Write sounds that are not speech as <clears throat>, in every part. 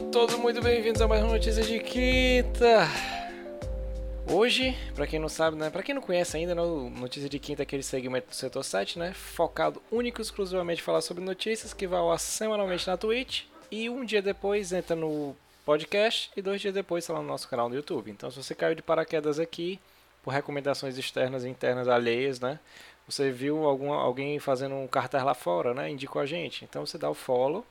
Sejam todos muito bem-vindos a mais uma notícia de quinta. Hoje, para quem não sabe, né, para quem não conhece ainda, né, o Notícia de Quinta é aquele segmento do Setor 7, né, focado único e exclusivamente falar sobre notícias que vai ao semanalmente na Twitch e um dia depois entra no podcast e dois dias depois está lá no nosso canal no YouTube. Então, se você caiu de paraquedas aqui por recomendações externas e internas alheias, né, você viu algum, alguém fazendo um cartaz lá fora, né, indicou a gente. Então, você dá o follow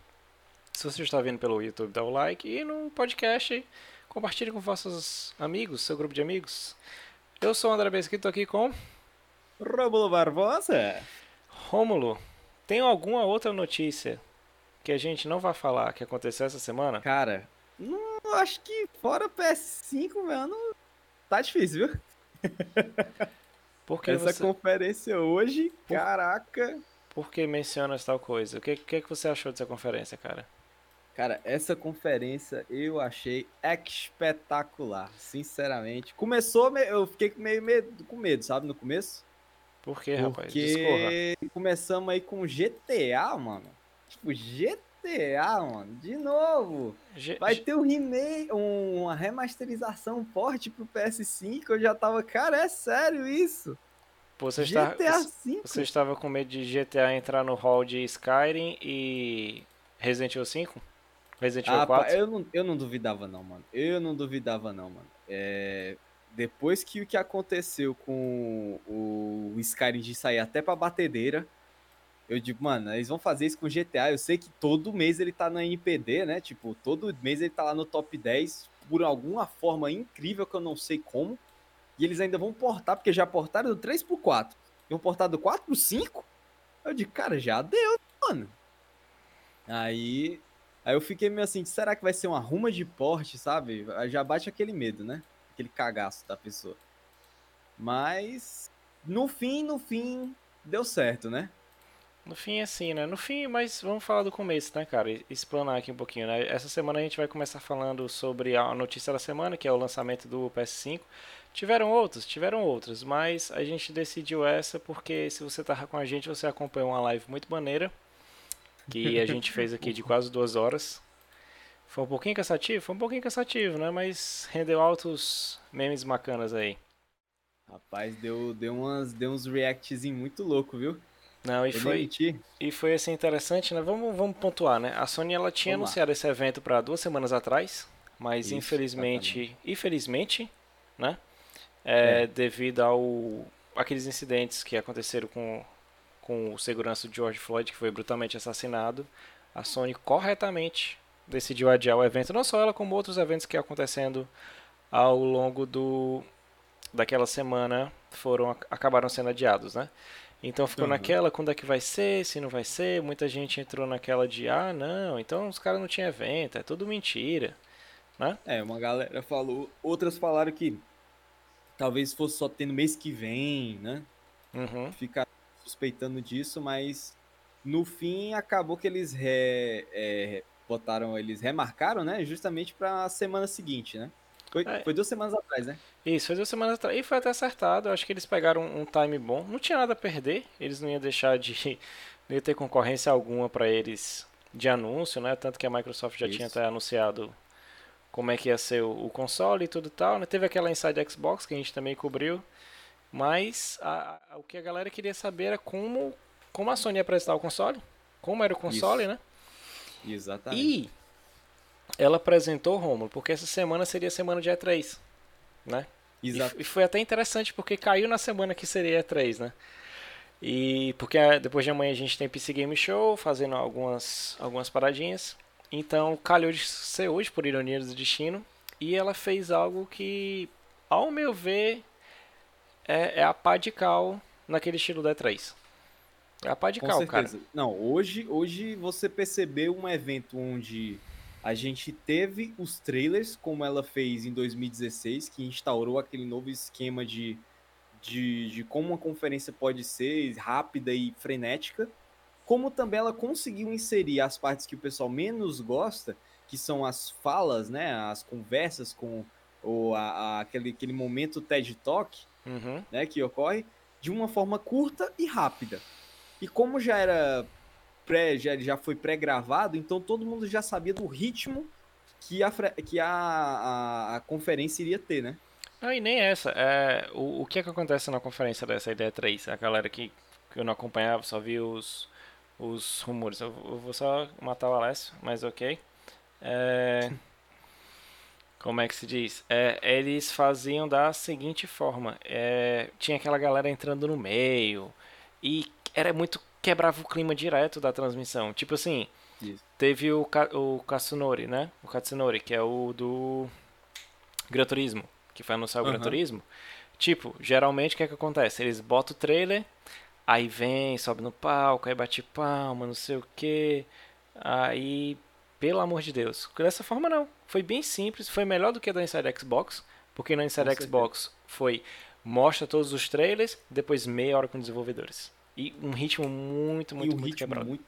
se você está vendo pelo YouTube, dá o like e no podcast compartilhe com vossos amigos, seu grupo de amigos. Eu sou o André Besquito, estou aqui com Rômulo Barbosa. Rômulo. Tem alguma outra notícia que a gente não vai falar que aconteceu essa semana? Cara, não acho que fora PS5, mano, tá difícil, viu? <laughs> Porque Essa você... conferência hoje, Por... caraca. Por que mencionas tal coisa? O que, que, que você achou dessa conferência, cara? Cara, essa conferência eu achei espetacular, sinceramente. Começou, eu fiquei meio medo, com medo, sabe, no começo. Por que, rapaz? Porque Discorra. começamos aí com GTA, mano. Tipo, GTA, mano, de novo. G Vai ter um remake, um, uma remasterização forte pro PS5. Eu já tava, cara, é sério isso? Você, está, GTA V? você estava com medo de GTA entrar no hall de Skyrim e Resident Evil 5? Resident Evil ah, 4? pá, eu, não, eu não duvidava não, mano. Eu não duvidava não, mano. É, depois que o que aconteceu com o Skyrim de sair até pra batedeira, eu digo, mano, eles vão fazer isso com GTA. Eu sei que todo mês ele tá na NPD, né? Tipo, todo mês ele tá lá no top 10 por alguma forma incrível que eu não sei como. E eles ainda vão portar, porque já portaram do 3 pro 4. E vão portar do 4 pro 5? Eu digo, cara, já deu, mano. Aí, aí eu fiquei meio assim, será que vai ser uma ruma de porte, sabe? Já bate aquele medo, né? Aquele cagaço da pessoa. Mas, no fim, no fim, deu certo, né? No fim assim, né? No fim, mas vamos falar do começo, né, cara? Explanar aqui um pouquinho, né? Essa semana a gente vai começar falando sobre a notícia da semana, que é o lançamento do PS5. Tiveram outros, tiveram outros, mas a gente decidiu essa porque se você tava com a gente, você acompanhou uma live muito maneira que a gente fez aqui de quase duas horas. Foi um pouquinho cansativo? Foi um pouquinho cansativo, né? Mas rendeu altos memes bacanas aí. Rapaz, deu, deu, umas, deu uns reacts muito louco, viu? Não, e foi, e foi assim interessante, né? Vamos, vamos pontuar, né? A Sony ela tinha Vamos lá. anunciado esse evento para duas semanas atrás, mas Isso, infelizmente, infelizmente, né? É, É. Devido ao aqueles incidentes que aconteceram com com o segurança de George Floyd que foi brutalmente assassinado, a Sony corretamente decidiu adiar o evento, não só ela como outros eventos que acontecendo ao longo do daquela semana foram acabaram sendo adiados, né? Então ficou Uhum. naquela, quando é que vai ser, se não vai ser, muita gente entrou naquela de, ah, não, então os caras não tinham evento, é tudo mentira, né? É, uma galera falou, outras falaram que talvez fosse só ter no mês que vem, né? Uhum. Ficar suspeitando disso, mas no fim acabou que eles re- é, botaram, eles remarcaram, né? Justamente pra semana seguinte, né? Foi, É. foi duas semanas atrás, né? Isso, foi duas semanas atrás. E foi até acertado. Eu acho que eles pegaram um, time bom. Não tinha nada a perder. Eles não iam deixar de. <laughs> Não ia ter concorrência alguma para eles de anúncio, né? Tanto que a Microsoft já tinha Isso. até anunciado como é que ia ser o, o console e tudo e tal. Né? Teve aquela Inside Xbox que a gente também cobriu. Mas a- a- o que a galera queria saber era como, como a Sony ia apresentar o console. Como era o console, Isso. né? Exatamente. E ela apresentou o Romulo, porque essa semana seria a semana de E3, né? E Exato. f- E foi até interessante porque caiu na semana que seria E3, né? E porque depois de amanhã a gente tem PC Game Show fazendo algumas, algumas paradinhas. Então calhou de ser hoje, por ironia do destino. E ela fez algo que, ao meu ver, é, é a pá de cal naquele estilo da E3. É a pá de Com cal, cara. certeza. Não, hoje, hoje você percebeu um evento onde a gente teve os trailers, como ela fez em 2016, que instaurou aquele novo esquema de, de, de como uma conferência pode ser rápida e frenética, como também ela conseguiu inserir as partes que o pessoal menos gosta, que são as falas, né, as conversas com ou a, a- aquele, aquele momento TED Talk, Uhum. né, que ocorre de uma forma curta e rápida. E como já era pré, já, já foi pré-gravado, então todo mundo já sabia do ritmo que a, que a, a, a conferência iria ter, né? Não, e nem essa. É, o, o que é que acontece na conferência dessa ideia 3? A galera que, que eu não acompanhava, só vi os, os rumores. Eu, eu vou só matar o Alessio, mas ok. É, <laughs> como é que se diz? É, eles faziam da seguinte forma: é, tinha aquela galera entrando no meio e era muito quebrava o clima direto da transmissão. Tipo assim, Isso. teve o, o Katsunori, né? O Katsunori, que é o do Gran Turismo, que foi anunciar o uhum. Gran Turismo. Tipo, geralmente o que é que acontece? Eles botam o trailer, aí vem, sobe no palco, aí bate palma, não sei o que. Aí pelo amor de Deus. Dessa forma, não. Foi bem simples. Foi melhor do que a da Inside Xbox. Porque na Inside Xbox foi mostra todos os trailers, depois meia hora com desenvolvedores. E um ritmo muito, muito, um muito quebrado. Muito...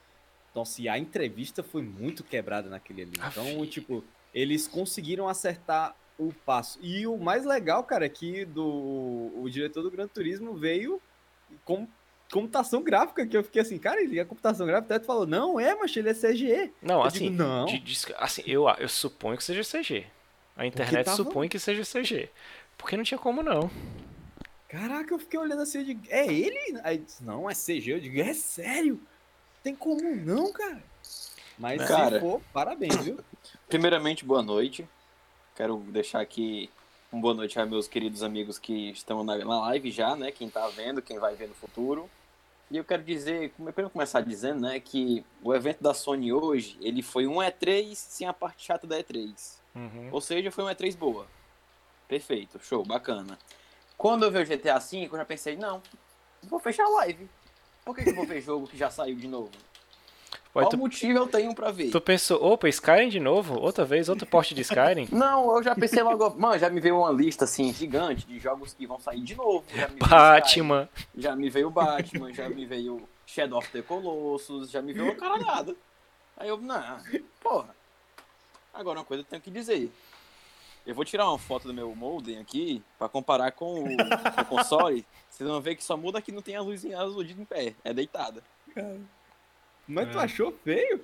Nossa, e a entrevista foi muito quebrada naquele ali. Então, tipo, eles conseguiram acertar o passo. E o mais legal, cara, é que do, o diretor do Gran Turismo veio com computação gráfica, que eu fiquei assim, cara, ele é computação gráfica, até tu falou, não, é, mas ele é CG. Não, eu assim, digo, não. De, de, assim eu, eu suponho que seja CG. A internet tava... supõe que seja CG. Porque não tinha como não. Caraca, eu fiquei olhando assim, eu digo, é ele? Aí disse, não, é CG. Eu digo, é sério? Tem como não, cara? Mas cara, se for, parabéns, viu? <laughs> Primeiramente, boa noite. Quero deixar aqui uma boa noite a meus queridos amigos que estão na, na live já, né? Quem tá vendo, quem vai ver no futuro. E eu quero dizer, eu começar dizendo, né, que o evento da Sony hoje, ele foi um E3 sem a parte chata da E3. Uhum. Ou seja, foi um E3 boa. Perfeito, show, bacana. Quando eu vi o GTA V, eu já pensei, não, vou fechar a live. Por que, que eu vou ver <laughs> jogo que já saiu de novo? Qual tu, motivo eu tenho pra ver? Tu pensou, opa, Skyrim de novo? Outra vez, outro porte de Skyrim? <laughs> Não, eu já pensei logo, mano, já me veio uma lista assim, gigante de jogos que vão sair de novo. Batman. já me veio Batman, já me veio Shadow of the Colossus, já me veio uma caralhada. Aí eu, não, porra. Agora uma coisa eu tenho que dizer. Eu vou tirar uma foto do meu modem aqui pra comparar com o, com o console. Vocês vão ver que só muda que não tem a luzinha azul em pé, é deitada. Cara. Mas é. tu achou feio?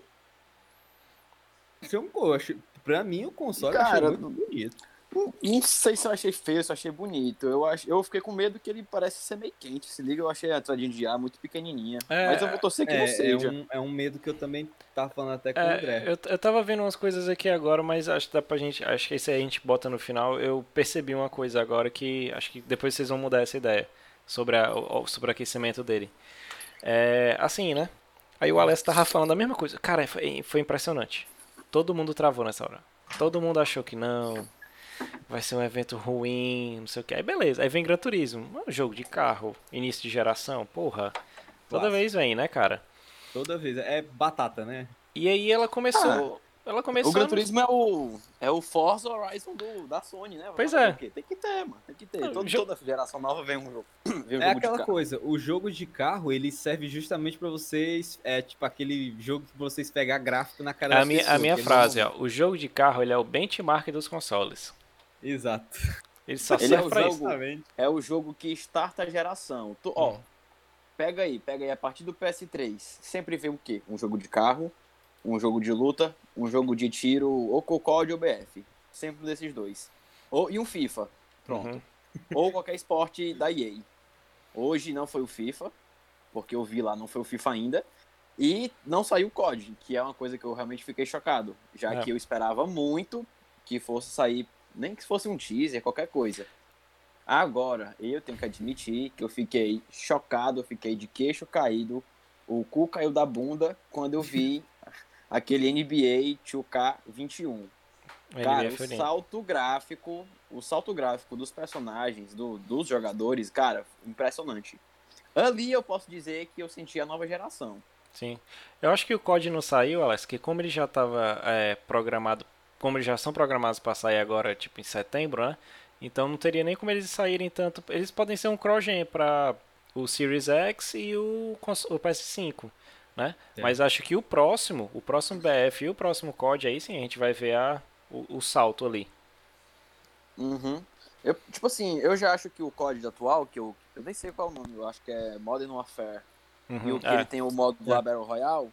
Isso é um gosto. Pra mim, o console Cara, achei muito bonito. Não sei se eu achei feio, se eu achei bonito. Eu, ach... eu fiquei com medo que ele parece ser meio quente. Se liga, eu achei a entradinha de ar muito pequenininha. É, Mas eu vou torcer que é, não seja. É um, é um medo que eu também tava falando até com é, o André. Eu, eu tava vendo umas coisas aqui agora, mas acho que dá pra gente. Acho que esse aí a gente bota no final. Eu percebi uma coisa agora que acho que depois vocês vão mudar essa ideia sobre, a, sobre o aquecimento dele. É, assim, né? Aí o Alessio tava falando a mesma coisa. Cara, foi, foi impressionante. Todo mundo travou nessa hora. Todo mundo achou que não. Vai ser um evento ruim, não sei o que. Aí beleza. Aí vem Gran Turismo. Um jogo de carro, início de geração. Porra. Toda vez vem, né, cara? Toda vez. É batata, né? E aí ela começou. Ela começou. O Gran Turismo é o, é o Forza Horizon do, da Sony, né? Pois é. Tem que ter, mano. Tem que ter. Todo, jo... Toda geração nova vem um jogo. <clears throat> Vem um é jogo aquela coisa, o jogo de carro, ele serve justamente para vocês. É tipo aquele jogo que vocês pegar gráfico na cara a minha, pessoas, A minha frase, ó. O jogo de carro, ele é o benchmark dos consoles. Exato. Ele <laughs> só ele serve é o pra jogo, isso. É o jogo que starta a geração. Tu, ó, hum. pega aí, pega aí. A partir do PS3, sempre vem o quê? Um jogo de carro um jogo de luta, um jogo de tiro, ou COD ou BF. Sempre desses dois. Ou, e um FIFA. Pronto. Uhum. <laughs> ou qualquer esporte da EA. Hoje não foi o FIFA, porque eu vi lá, não foi o FIFA ainda. E não saiu o COD, que é uma coisa que eu realmente fiquei chocado. Já é. que eu esperava muito que fosse sair, nem que fosse um teaser, qualquer coisa. Agora, eu tenho que admitir que eu fiquei chocado, eu fiquei de queixo caído, o cu caiu da bunda quando eu vi <laughs> aquele NBA 2K21. Cara, o salto gráfico, o salto gráfico dos personagens, do, dos jogadores, cara, impressionante. Ali eu posso dizer que eu senti a nova geração. Sim. Eu acho que o COD não saiu, Alex, que como ele já estava é, programado, como eles já são programados para sair agora, tipo em setembro, né? Então não teria nem como eles saírem tanto. Eles podem ser um cross-gen para o Series X e o, o PS5 né? É. Mas acho que o próximo, o próximo BF e o próximo COD, aí sim a gente vai ver a, o, o salto ali. Uhum. Eu, tipo assim, eu já acho que o COD atual, que eu, eu nem sei qual é o nome, eu acho que é Modern Warfare, uhum. e o que é. ele tem o modo é. Battle Royale,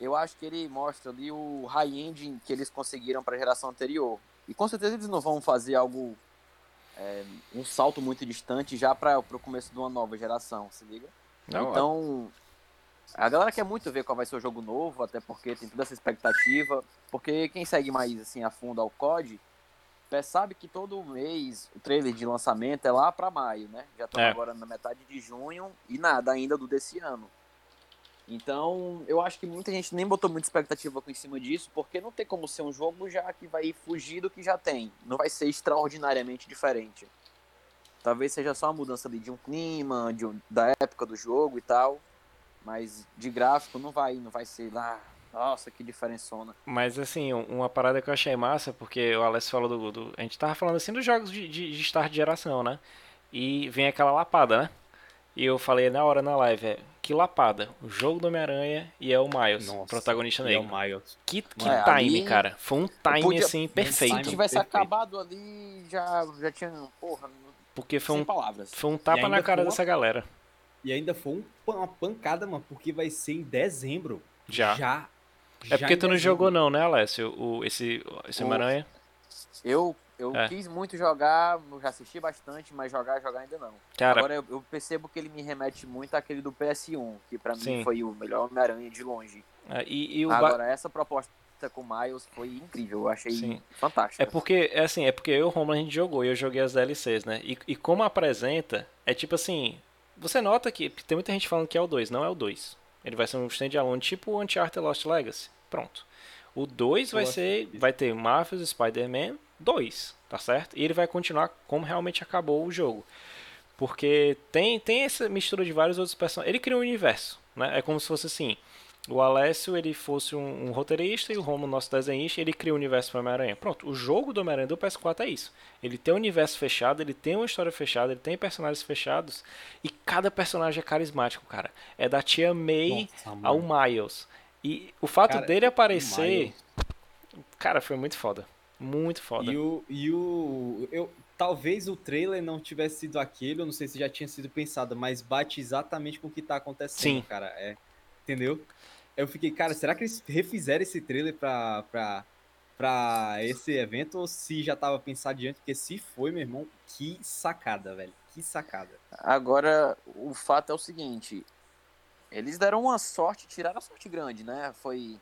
eu acho que ele mostra ali o high-end que eles conseguiram para a geração anterior. E com certeza eles não vão fazer algo, é, um salto muito distante já para o começo de uma nova geração, se liga? Não, então, a galera quer muito ver qual vai ser o jogo novo, até porque tem toda essa expectativa. Porque quem segue mais assim a fundo ao COD, sabe que todo mês o trailer de lançamento é lá para maio, né? Já estamos É. agora na metade de junho e nada ainda do desse ano. Então, eu acho que muita gente nem botou muita expectativa em cima disso, porque não tem como ser um jogo já que vai fugir do que já tem. Não vai ser extraordinariamente diferente. Talvez seja só uma mudança ali de um clima, de um- da época do jogo e tal. Mas de gráfico não vai, não vai ser lá. Nossa, que diferençona. Mas assim, um- uma parada que eu achei massa, porque o Alex falou do. do- a gente tava falando assim dos jogos de, de, de start de geração, né? E vem aquela lapada, né? E eu falei na hora na live, é, que lapada. O jogo do Homem-Aranha e é o Miles, Nossa, protagonista e é o. Miles. Que, que time, ali- cara. Foi um time Podia- assim Se perfeito. tivesse perfeito. acabado ali, já, já tinha. Porra, não- Porque foi sem um, palavras. foi um tapa na cara uma- dessa galera. E ainda foi um uma pancada, mano, porque vai ser em dezembro. Já. Já. É Já porque em tu não dezembro. jogou não, né, Alessio? O, esse esse O- Homem-Aranha? Eu, eu É. quis muito jogar, já assisti bastante, mas jogar, jogar ainda não. Cara, Agora eu, eu percebo que ele me remete muito àquele do PS1, que pra Sim. mim foi o melhor Homem-Aranha de longe. é, e, e ba- Agora, essa proposta com o Miles foi incrível, eu achei Sim. fantástica. É porque, é assim, é porque eu e o Romulo a gente jogou e eu joguei as DLCs, né? E, e como apresenta, é tipo assim, você nota que porque tem muita gente falando que é o 2, não é o 2. Ele vai ser um standalone tipo o Uncharted Lost Legacy. Pronto. O 2 vai ser, vai ter Marvel's Spider-Man 2, tá certo? E ele vai continuar como realmente acabou o jogo. Porque tem, tem essa mistura de vários outros personagens. Ele cria um universo, né? É como se fosse assim, o Alessio ele fosse um, um roteirista e o Romulo nosso desenhista, ele cria o universo para Homem-Aranha. Pronto, o jogo do Homem-Aranha do PS4 é isso. Ele tem um universo fechado, ele tem uma história fechada, ele tem personagens fechados e cada personagem é carismático, cara. É da tia May Nossa, ao. Miles. E o fato Cara, dele aparecer, cara, foi muito foda. Muito foda. E o. E o eu, talvez o trailer não tivesse sido aquele, eu não sei se já tinha sido pensado, mas bate exatamente com o que tá acontecendo, Sim. cara. É, entendeu? Eu fiquei, cara, será que eles refizeram esse trailer pra, pra, pra esse evento ou se já tava pensado diante? Porque se foi, meu irmão, que sacada, velho. Que sacada. Agora, o fato é o seguinte: eles deram uma sorte, tiraram a sorte grande, né? Foi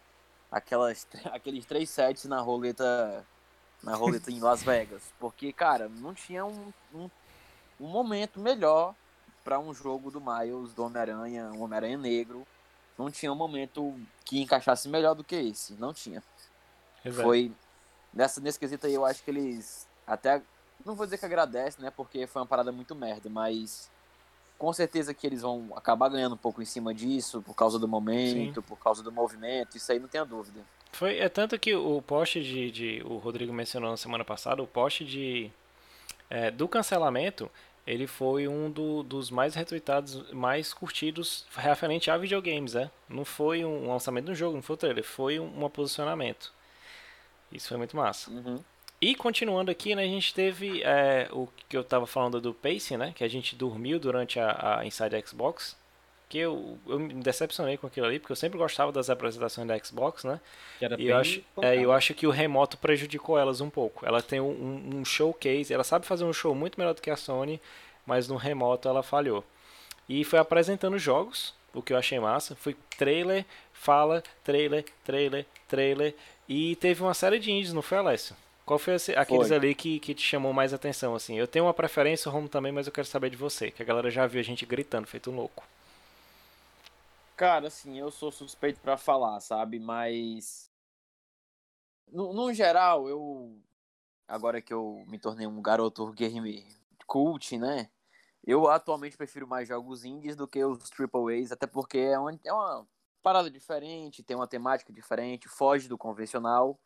aquelas, <laughs> aqueles três sets na roleta, na roleta em Las Vegas. Porque, cara, não tinha um, um, um momento melhor para um jogo do Miles, do Homem-Aranha, um Homem-Aranha negro. Não tinha um momento que encaixasse melhor do que esse. Não tinha. Exato. Foi nessa nesse quesito aí eu acho que eles até não vou dizer que agradecem, né? Porque foi uma parada muito merda, mas com certeza que eles vão acabar ganhando um pouco em cima disso por causa do momento, por causa do movimento, isso aí não tenha dúvida. Foi, é tanto que o post de, de- o Rodrigo mencionou na semana passada, o post de é, do cancelamento, ele foi um do- dos mais retweetados, mais curtidos referente a videogames, né? Não foi um lançamento de um jogo, não foi um trailer, foi um, um posicionamento. Isso foi muito massa. Uhum. E continuando aqui, né, a gente teve é, o que eu tava falando do pacing, né? Que a gente dormiu durante a, a Inside Xbox. Que eu, eu me decepcionei com aquilo ali, porque eu sempre gostava das apresentações da Xbox, né? Que era E bem eu acho, é, eu acho que o remoto prejudicou elas um pouco. Ela tem um, um- um showcase, ela sabe fazer um show muito melhor do que a Sony, mas no remoto ela falhou. E foi apresentando jogos, o que eu achei massa. Foi trailer, fala, trailer, trailer, trailer. E teve uma série de indies, não foi, Alessio? Qual foi esse- aqueles Foi. ali que, que te chamou mais atenção, assim? Eu tenho uma preferência, o Romo também, mas eu quero saber de você, que a galera já viu a gente gritando, feito um louco. Cara, assim, eu sou suspeito pra falar, sabe? Mas. No, no geral, eu. Agora que eu me tornei um garoto gamer cult, né? Eu atualmente prefiro mais jogos indies do que os AAAs, até porque é uma, é uma parada diferente, tem uma temática diferente, foge do convencional.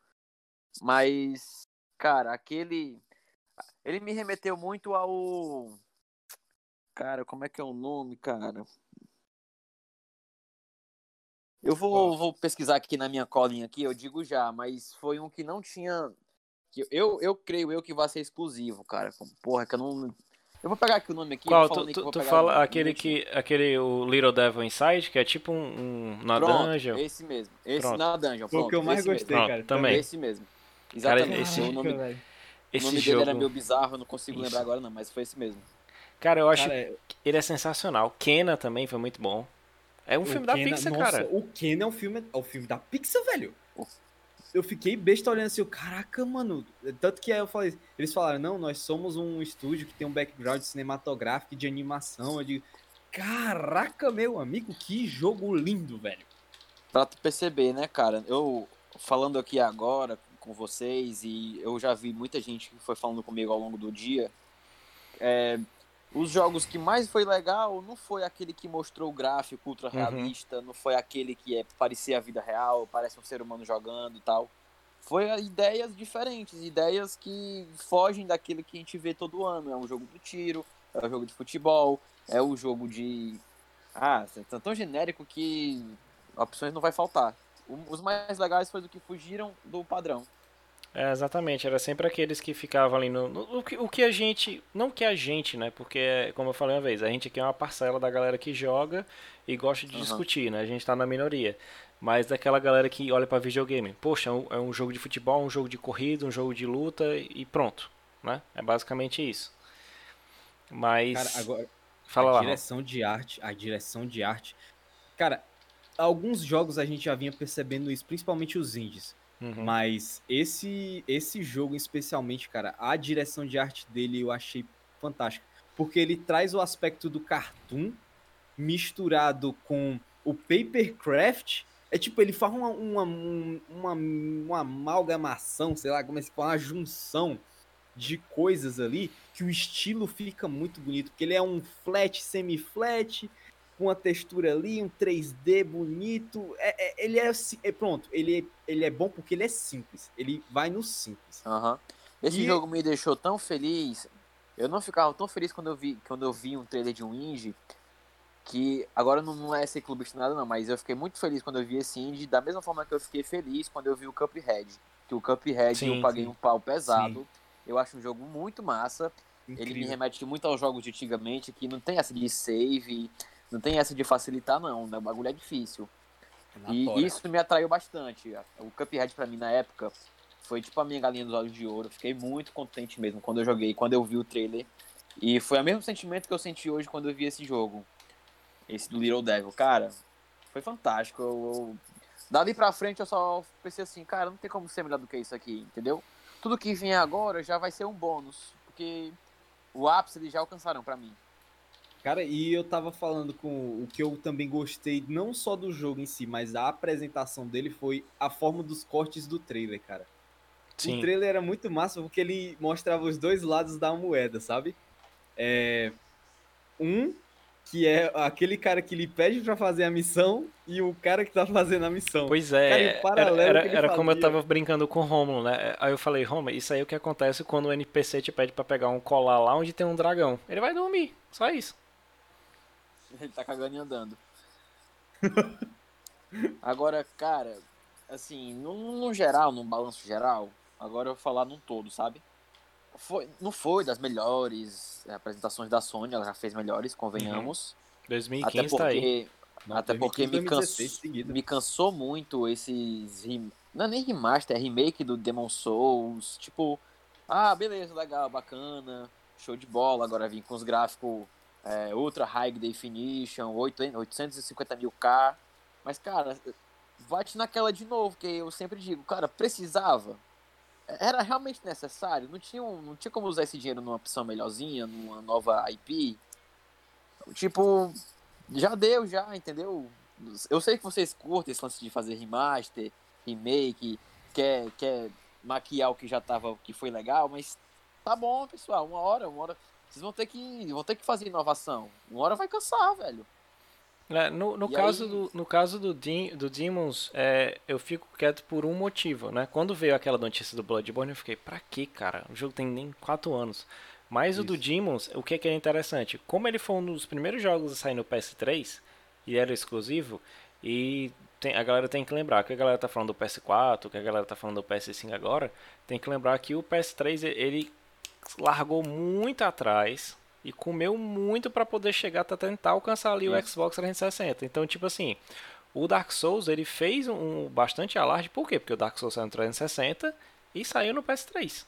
Mas, cara, aquele. Ele me remeteu muito ao. Cara, como é que é o nome, cara? Eu vou, vou pesquisar aqui na minha colinha aqui, eu digo já, mas foi um que não tinha. que Eu, eu creio eu que vai ser exclusivo, cara. Porra, que eu não. Eu vou pegar aqui o nome aqui. Qual? Tu, tu, tu fala o- aquele que. aquele o Little Devil Inside, que é tipo um, um na Pronto, dungeon. esse mesmo. Esse Pronto. na dungeon. Foi o Pronto, que eu mais esse gostei, Pronto, cara. também. Esse mesmo. Exatamente. esse- o nome, velho. o Esse nome jogo. dele era meio bizarro, eu não consigo Isso. lembrar agora não, mas foi esse mesmo. Cara, eu acho Cara, é- que ele é sensacional. Kena também foi muito bom. É um o filme da Kenan- Pixar, nossa, cara. O Ken é um filme, é o filme da Pixar, velho. Eu fiquei besta olhando assim, caraca, mano. Tanto que aí eu falei, eles falaram, não, nós somos um estúdio que tem um background cinematográfico e de animação. Eu digo, caraca, meu amigo, que jogo lindo, velho. Pra tu perceber, né, cara? Eu falando aqui agora com vocês e eu já vi muita gente que foi falando comigo ao longo do dia. é, os jogos que mais foi legal não foi aquele que mostrou o gráfico ultra realista, não foi aquele que é parecia a vida real, parece um ser humano jogando e tal. Foi ideias diferentes, ideias que fogem daquilo que a gente vê todo ano. É um jogo do tiro, é um jogo de futebol, é o jogo de. Ah, é tão genérico que opções não vai faltar. Os mais legais foi do que fugiram do padrão. É, exatamente, era sempre aqueles que ficavam ali no, no- o, que, o que a gente, não que a gente, né, porque como eu falei uma vez, a gente aqui é uma parcela da galera que joga e gosta de Aham. discutir, né, a gente tá na minoria, mas daquela galera que olha pra videogame, poxa, é um, é um jogo de futebol, um jogo de corrida, um jogo de luta e pronto, né, é basicamente isso. Mas, Cara, agora, fala a lá, direção de arte, a direção de arte. Cara, alguns jogos a gente já vinha percebendo isso, principalmente os indies. Uhum. Mas esse esse jogo especialmente, cara, a direção de arte dele eu achei fantástica, porque ele traz o aspecto do cartoon misturado com o papercraft. É tipo, ele faz uma, uma, um- uma, uma amalgamação, sei lá, como é que fala, uma junção de coisas ali que o estilo fica muito bonito, porque ele é um flat, semi-flat, uma textura ali, um 3D bonito. É, é- ele é, é pronto, ele, é- ele é bom porque ele é simples. Ele vai no simples. Aham. Esse E- jogo me deixou tão feliz. Eu não ficava tão feliz quando eu vi, quando eu vi um trailer de um indie. Que agora não, não é ser clubista nada, não, mas eu fiquei muito feliz quando eu vi esse indie, da mesma forma que eu fiquei feliz quando eu vi o Cuphead. Que o Cuphead Sim, eu paguei sim. um pau pesado. Eu acho um jogo muito massa. Ele me Incrível. remete muito aos jogos de antigamente, que não tem essa de save, não tem essa de facilitar, não. né? O bagulho é difícil. Na E isso me atraiu bastante. O Cuphead pra mim na época foi tipo a minha galinha dos olhos de ouro. Fiquei muito contente mesmo quando eu joguei, quando eu vi o trailer. E foi o mesmo sentimento que eu senti hoje quando eu vi esse jogo. Esse do Little Devil. Cara, foi fantástico. Eu, eu... Dali pra frente eu só pensei assim, cara, não tem como ser melhor do que isso aqui, entendeu? Tudo que vier agora já vai ser um bônus. Porque o ápice eles já alcançaram pra mim. Cara, e eu tava falando com o que eu também gostei, não só do jogo em si, mas da apresentação dele, foi a forma dos cortes do trailer, cara. Sim. O trailer era muito massa porque ele mostrava os dois lados da moeda, sabe? É... Um, que é aquele cara que lhe pede pra fazer a missão, e o cara que tá <laughs> fazendo a missão. Pois Cara, é, em era, era, era como eu tava brincando com o Romulo, né? Aí eu falei, Romulo, isso aí é o que acontece quando o NPC te pede pra pegar um colar lá onde tem um dragão. Ele vai dormir, só isso. <laughs> Ele tá cagando e andando. Agora, cara, assim, no, no geral, no balanço geral, agora eu vou falar num todo, sabe? Foi, não foi das melhores apresentações da Sony, ela já fez melhores, convenhamos. 2015 até tá aí. porque, Não, até porque me, 2016 canso, me cansou muito esses. Não é nem remaster, é remake do Demon Souls. Tipo, ah, beleza, legal, bacana, show de bola. Agora vim com os gráficos é, Ultra High Definition, 800 850 mil K. Mas, cara, bate naquela de novo, que eu sempre digo, cara, precisava. Era realmente necessário? Não tinha, um- não tinha como usar esse dinheiro numa opção melhorzinha, numa nova IP? Tipo, já deu, já, entendeu? Eu sei que vocês curtem esse lance de fazer remaster, remake, quer, quer maquiar o que já tava, que foi legal, mas tá bom, pessoal, uma hora, uma hora. Vocês vão ter que, vão ter que fazer inovação. Uma hora vai cansar, velho. É, no, no E caso aí- do, no caso do, Dem- do Demons, é, eu fico quieto por um motivo, né? Quando veio aquela notícia do Bloodborne, eu fiquei, pra que, cara? O jogo tem nem 4 anos. Mas o do Isso. Demons, o que, que é interessante? Como ele foi um dos primeiros jogos a sair no PS3, e era exclusivo, e tem- a galera tem que lembrar que a galera tá falando do PS4, que a galera tá falando do PS5 agora, tem que lembrar que o PS3 ele largou muito atrás e comeu muito para poder chegar até tentar alcançar ali Isso. o Xbox 360. Então, tipo assim, o Dark Souls ele fez um bastante alarde, por quê? Porque o Dark Souls saiu no 360 e saiu no PS3.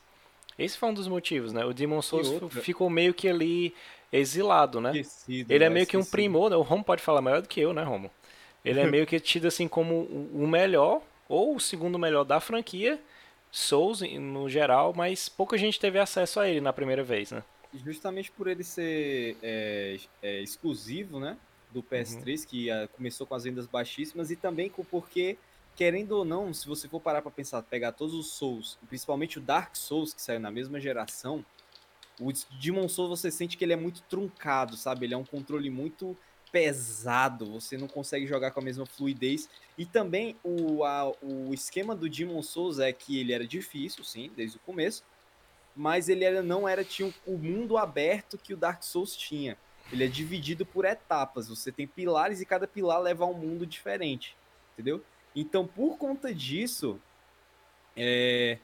Esse foi um dos motivos, né? O Demon Souls ficou meio que ali exilado, né? Esquecido, ele é meio que um primor, né? o Romo pode falar melhor do que eu, né, Romo? Ele é <laughs> meio que tido assim como o melhor ou o segundo melhor da franquia Souls no geral, mas pouca gente teve acesso a ele na primeira vez, né? Justamente por ele ser é, é, exclusivo, né? Do PS3, uhum. que uh, começou com as vendas baixíssimas, e também porque, querendo ou não, se você for parar pra pensar, pegar todos os Souls, principalmente o Dark Souls, que saiu na mesma geração, o Demon Souls você sente que ele é muito truncado, sabe? Ele é um controle muito pesado, você não consegue jogar com a mesma fluidez. E também o, a, o esquema do Demon Souls é que ele era difícil, sim, desde o começo, mas ele era, não era tinha o mundo aberto que o Dark Souls tinha. Ele é dividido por etapas, você tem pilares e cada pilar leva a um mundo diferente, entendeu? Então, por conta disso, é,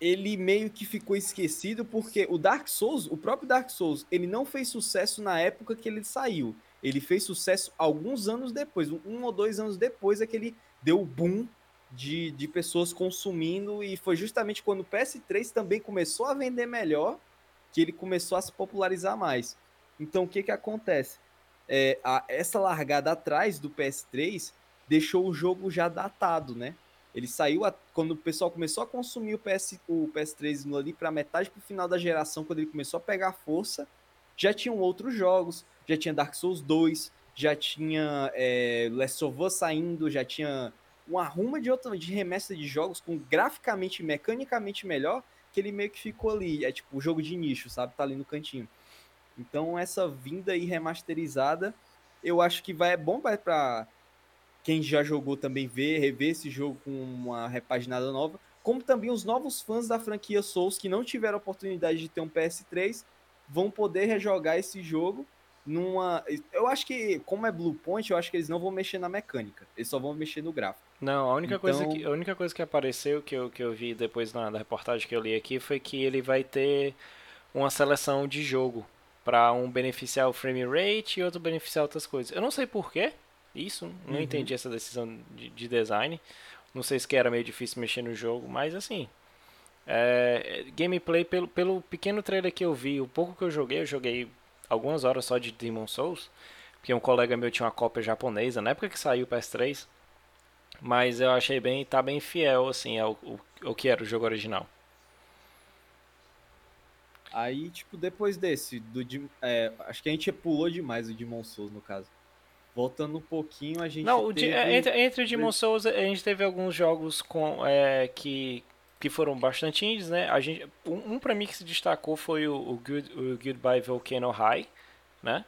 ele meio que ficou esquecido porque o Dark Souls, o próprio Dark Souls, ele não fez sucesso na época que ele saiu ele fez sucesso alguns anos depois, um ou dois anos depois é que ele deu o boom de, de pessoas consumindo, e foi justamente quando o PS3 também começou a vender melhor que ele começou a se popularizar mais. Então o que que acontece? É, a, essa largada atrás do PS3 deixou o jogo já datado, né? Ele saiu a, quando o pessoal começou a consumir o, PS, o PS3 ali para metade para o final da geração, quando ele começou a pegar força, já tinham outros jogos, já tinha Dark Souls 2, já tinha é, Last of Us saindo, já tinha um arruma de outra de remessa de jogos com graficamente mecanicamente melhor, que ele meio que ficou ali, é tipo o jogo de nicho, sabe? Tá ali no cantinho. Então essa vinda aí remasterizada, eu acho que vai é bom para quem já jogou também ver, rever esse jogo com uma repaginada nova, como também os novos fãs da franquia Souls que não tiveram oportunidade de ter um PS3 vão poder rejogar esse jogo numa. Eu acho que, como é Blue Point, eu acho que eles não vão mexer na mecânica. Eles só vão mexer no gráfico. Não, a única, então... coisa, que, a única coisa que apareceu, que eu, que eu vi depois na, na reportagem que eu li aqui, foi que ele vai ter uma seleção de jogo para um beneficiar o frame rate e outro beneficiar outras coisas. Eu não sei porquê isso, não uhum. entendi essa decisão de, de, design. Não sei se que era meio difícil mexer no jogo, mas assim. É, gameplay, pelo, pelo pequeno trailer que eu vi, o pouco que eu joguei, eu joguei algumas horas só de Demon Souls, porque um colega meu tinha uma cópia japonesa na época que saiu o PS3, mas eu achei bem, tá bem fiel assim ao, ao, ao que era o jogo original. Aí, tipo, depois desse, do, é, acho que a gente pulou demais o Demon Souls, no caso. Voltando um pouquinho, a gente Não, teve... entre, entre o Demon Souls, a gente teve alguns jogos com, é, que, que foram bastante indies, né? A gente, um, um para mim que se destacou foi o, o, Good, o Goodbye Volcano High, né?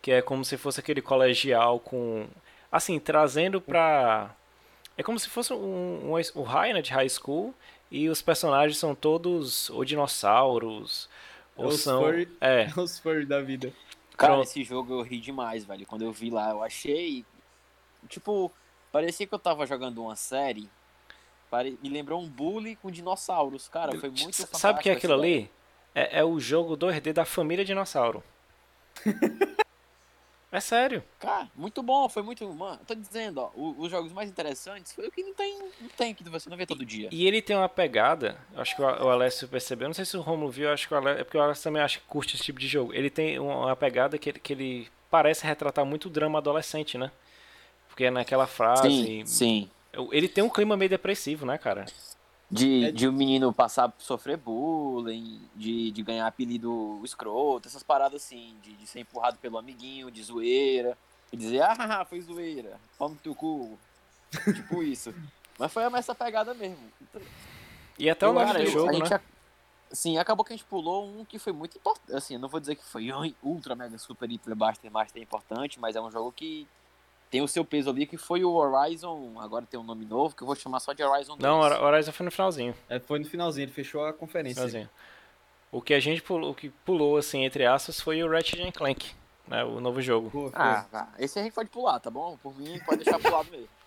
Que é como se fosse aquele colegial com... Assim, trazendo pra... É como se fosse um, um, um high, né? De high school. E os personagens são todos ou dinossauros, ou os são... Furry, é. <laughs> os furry da vida. Cara, Pronto. esse jogo eu ri demais, velho. Quando eu vi lá, eu achei... Tipo, parecia que eu tava jogando uma série me lembrou um bully com dinossauros. Cara, foi muito fantástico. Sabe o que é aquilo ali? É, é, o jogo 2D da família dinossauro. <laughs> é sério. Cara, muito bom, foi muito. Mano, tô dizendo, ó, os jogos mais interessantes foi o que não tem, não tem, que você não vê todo dia. E ele tem uma pegada, acho que o Alessio percebeu, não sei se o Romulo viu, acho que o Alessio, é porque o Alessio também acha que curte esse tipo de jogo. Ele tem uma pegada que, que ele parece retratar muito o drama adolescente, né? Porque é naquela frase. Sim, sim. Ele tem um clima meio depressivo, né, cara? De, é de um menino passar sofrer bullying, de, de ganhar apelido escroto, essas paradas assim, de, de ser empurrado pelo amiguinho, de zoeira, e dizer, ah, <laughs> foi zoeira, pau no teu cu. <laughs> tipo isso. Mas foi essa pegada mesmo. E até o nome do jogo, né? A, sim, acabou que a gente pulou um que foi muito importante. Assim, eu não vou dizer que foi <laughs> ultra, mega, super, hiper, master, master importante, mas é um jogo que tem o seu peso ali, que foi o Horizon, agora tem um nome novo, que eu vou chamar só de Horizon 2. Não, o Horizon foi no finalzinho. É, foi no finalzinho, ele fechou a conferência. Finalzinho. O que a gente pulou, o que pulou, assim, entre aspas, foi o Ratchet Clank, né, o novo jogo. Pô, ah, tá. esse a gente pode pular, tá bom? Por mim, pode deixar pulado mesmo. <laughs>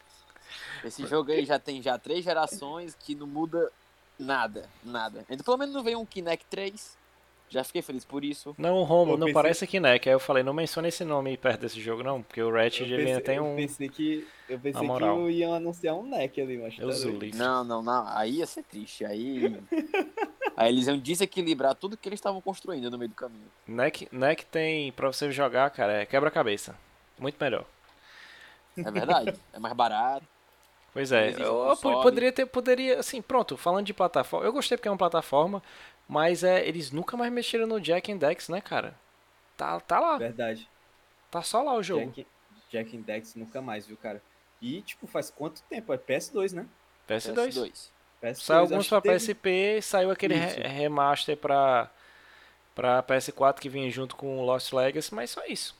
Esse jogo aí já tem já três gerações que não muda nada, nada. Pelo menos não veio um Kinect 3, Já fiquei feliz por isso. Não, o Romo, Eu não pensei- parece Kinect. Aí eu falei, não menciona esse nome perto desse jogo, não, porque o Ratchet Eu ele ainda pensei, tem eu um. pensei que, eu pensei que moral. iam anunciar um neck ali, mas Deus tá. Não, não, não. Aí ia ser triste. Aí. <laughs> Aí eles iam desequilibrar tudo que eles estavam construindo no meio do caminho. NEC, NEC tem, pra você jogar, cara, é quebra-cabeça. Muito melhor. É verdade. é mais barato. Pois é, eu, eu poderia ter, poderia, assim, pronto, falando de plataforma, eu gostei porque é uma plataforma, mas é, eles nunca mais mexeram no Jack and Dex, né, cara? Tá, tá lá, Verdade. tá só lá o jogo. Jack, Jack and Dex nunca mais, viu, cara? E, tipo, faz quanto tempo? É PS2, né? PS2. PS2. PS2 Saiu alguns pra teve- PSP, saiu aquele Isso. remaster pra, pra PS4 que vinha junto com o Lost Legacy, mas só isso.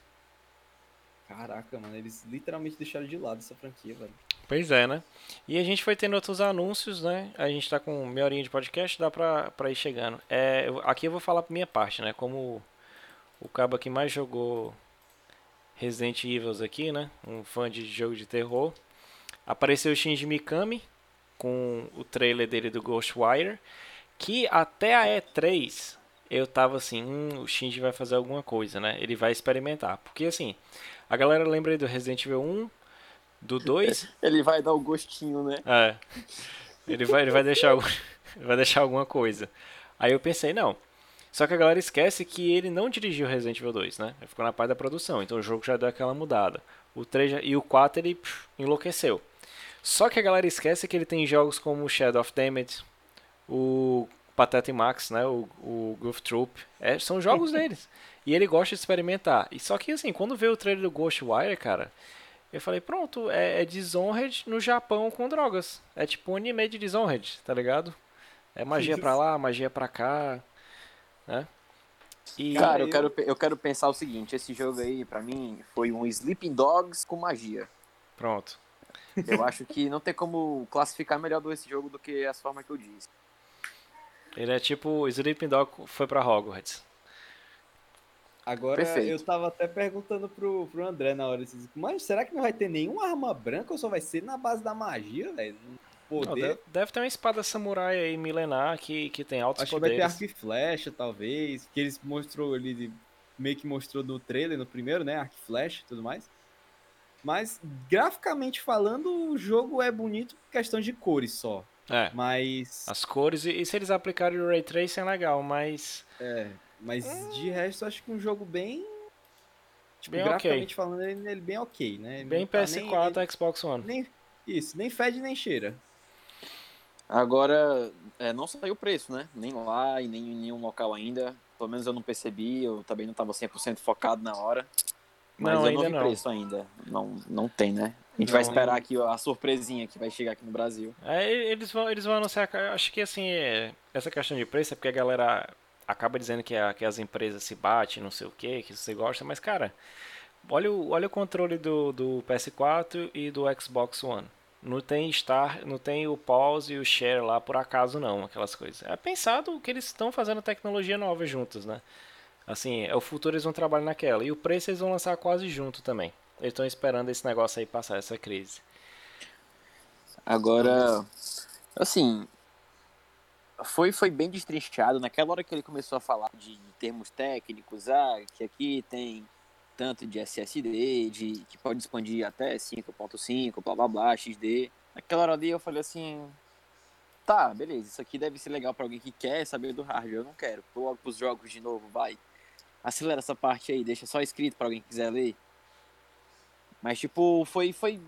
Caraca, mano, eles literalmente deixaram de lado essa franquia, velho. Pois é, né? E a gente foi tendo outros anúncios, né? A gente tá com meia horinha de podcast, dá pra, pra ir chegando. É, eu- aqui eu vou falar por minha parte, né? Como o cabo que mais jogou Resident Evil aqui, né? Um fã de jogo de terror. Apareceu o Shinji Mikami com o trailer dele do Ghostwire, que até a E3 eu tava assim, hum, o Shinji vai fazer alguma coisa, né? Ele vai experimentar. Porque assim, a galera lembra aí do Resident Evil 1, do 2 <laughs> Ele vai dar o gostinho, né? é. Ele vai, ele vai deixar <laughs> vai deixar alguma coisa. Aí eu pensei, não. Só que a galera esquece que ele não dirigiu Resident Evil 2, né? Ele ficou na parte da produção, então o jogo já deu aquela mudada. O 3 já- e o 4 ele pff, enlouqueceu. Só que a galera esquece que ele tem jogos como Shadow of Damage, o Pateta e Max, né? O, o Goof Troop. É, são jogos <laughs> deles. E ele gosta de experimentar. E só que assim, quando veio o trailer do Ghostwire, cara, eu falei, pronto, é, é Dishonored no Japão com drogas. É tipo um anime de Dishonored, tá ligado? É magia pra lá, magia pra cá, né? E Cara, eu eu- quero, eu quero pensar o seguinte: esse jogo aí, pra mim, foi um Sleeping Dogs com magia. pronto. Eu acho que não tem como classificar melhor do esse jogo do que as formas que eu disse. Ele é tipo Sleeping Dog foi pra Hogwarts. Agora, Perfeito. eu tava até perguntando pro, pro André na hora, mas será que não vai ter nenhuma arma branca ou só vai ser na base da magia, velho? Não, Poder. deve, deve ter uma espada samurai aí milenar que, que tem altos Acho que vai ter poderes. arco e flecha, talvez. Que eles mostrou ali, meio que mostrou no trailer, no primeiro, né? Arco e flecha e tudo mais. Mas, graficamente falando, o jogo é bonito por questão de cores só. É, Mas, as cores, e, e se eles aplicarem o Ray Tracing é legal, mas é, mas de resto, acho que um jogo bem. Tipo, Bem graficamente falando, ele, ele bem ok, né? Ele bem não tá PS4 nem- Xbox One. nem, isso, nem fede nem cheira. Agora, é, não saiu o preço, né? Nem lá e nem em nenhum local ainda. Pelo menos eu não percebi, eu também não estava 100% focado na hora. Mas Não, eu ainda não vi não. preço ainda. Não, não tem, né? A gente vai Não. esperar aqui a surpresinha que vai chegar aqui no Brasil. É, eles vão, eles vão anunciar. Acho que assim, é, essa questão de preço é porque a galera acaba dizendo que, a- que as empresas se batem, não sei o que, que você gosta, mas cara, olha o, olha o controle do, do PS4 e do Xbox One. Não tem Star, não tem o pause e o share lá por acaso não, aquelas coisas. É pensado que eles estão fazendo tecnologia nova juntos, né? Assim, é o futuro eles vão trabalhar naquela. E o preço eles vão lançar quase junto também. Eles estão esperando esse negócio aí passar, essa crise. Agora, assim, foi, foi bem destrinchado. Naquela hora que ele começou a falar de termos técnicos, ah, que aqui tem tanto de SSD, de, que pode expandir até 5.5, blá blá blá, XD. Naquela hora ali eu falei assim, tá, beleza, isso aqui deve ser legal pra alguém que quer saber do hardware, eu não quero. Logo pros jogos de novo, vai. Acelera essa parte aí, deixa só escrito pra alguém que quiser ler. Mas, tipo, foi, foi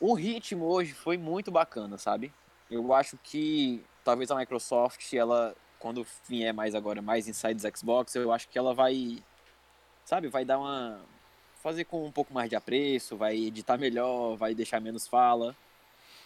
o ritmo hoje foi muito bacana, sabe? Eu acho que talvez a Microsoft, ela, quando vier mais agora, mais inside dos Xbox, eu acho que ela vai, sabe, vai dar uma. fazer com um pouco mais de apreço, vai editar melhor, vai deixar menos fala.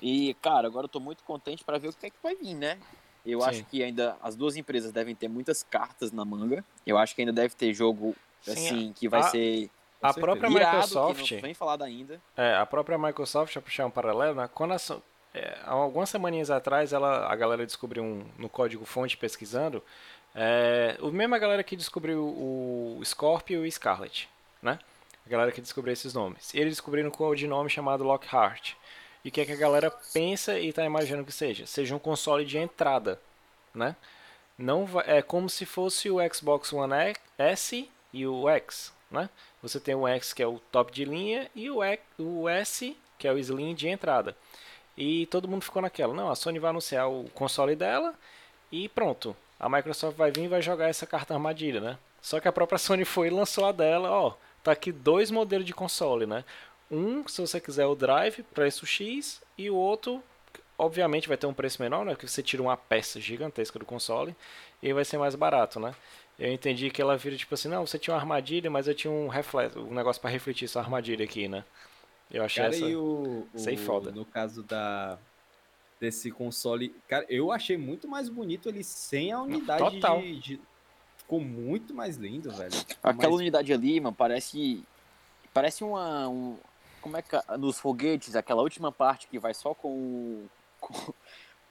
E, cara, agora eu tô muito contente para ver o que é que vai vir, né? Eu Sim. acho que ainda as duas empresas devem ter muitas cartas na manga. Eu acho que ainda deve ter jogo, Sim, assim, que vai a- ser A certeza. própria Microsoft. vem falado ainda. É, a própria Microsoft, pra puxar um paralelo, né, quando a é, algumas semaninhas atrás, ela, a galera descobriu um, no código fonte pesquisando, é, o mesmo a galera que descobriu o Scorpio e o Scarlet, né? A galera que descobriu esses nomes. E eles descobriram um codinome chamado Lockhart. E o que é que a galera pensa e está imaginando que seja? Seja um console de entrada, né? não vai, é como se fosse o Xbox One S e o X, né? Você tem o X que é o top de linha e o, S que é o Slim de entrada. E todo mundo ficou naquela, não, a Sony vai anunciar o console dela e pronto. A Microsoft vai vir e vai jogar essa carta armadilha, né? Só que a própria <laughs> Sony foi e lançou a dela, ó, tá aqui dois modelos de console, né? Um, se você quiser o Drive, preço X, e o outro, obviamente vai ter um preço menor, né? Porque você tira uma peça gigantesca do console e vai ser mais barato, né? Eu entendi que ela vira tipo assim, não, você tinha uma armadilha, mas eu tinha um reflexo, um negócio para refletir essa armadilha aqui, né? Eu achei Cara, essa e o, sei o- foda. No caso da desse console, cara, eu achei muito mais bonito ele sem a unidade total. de, de- ficou muito mais lindo, velho. Aquela Mas- unidade ali, mano, parece. Parece uma. Um, como é que. Nos foguetes, aquela última parte que vai só com o. <laughs> Com,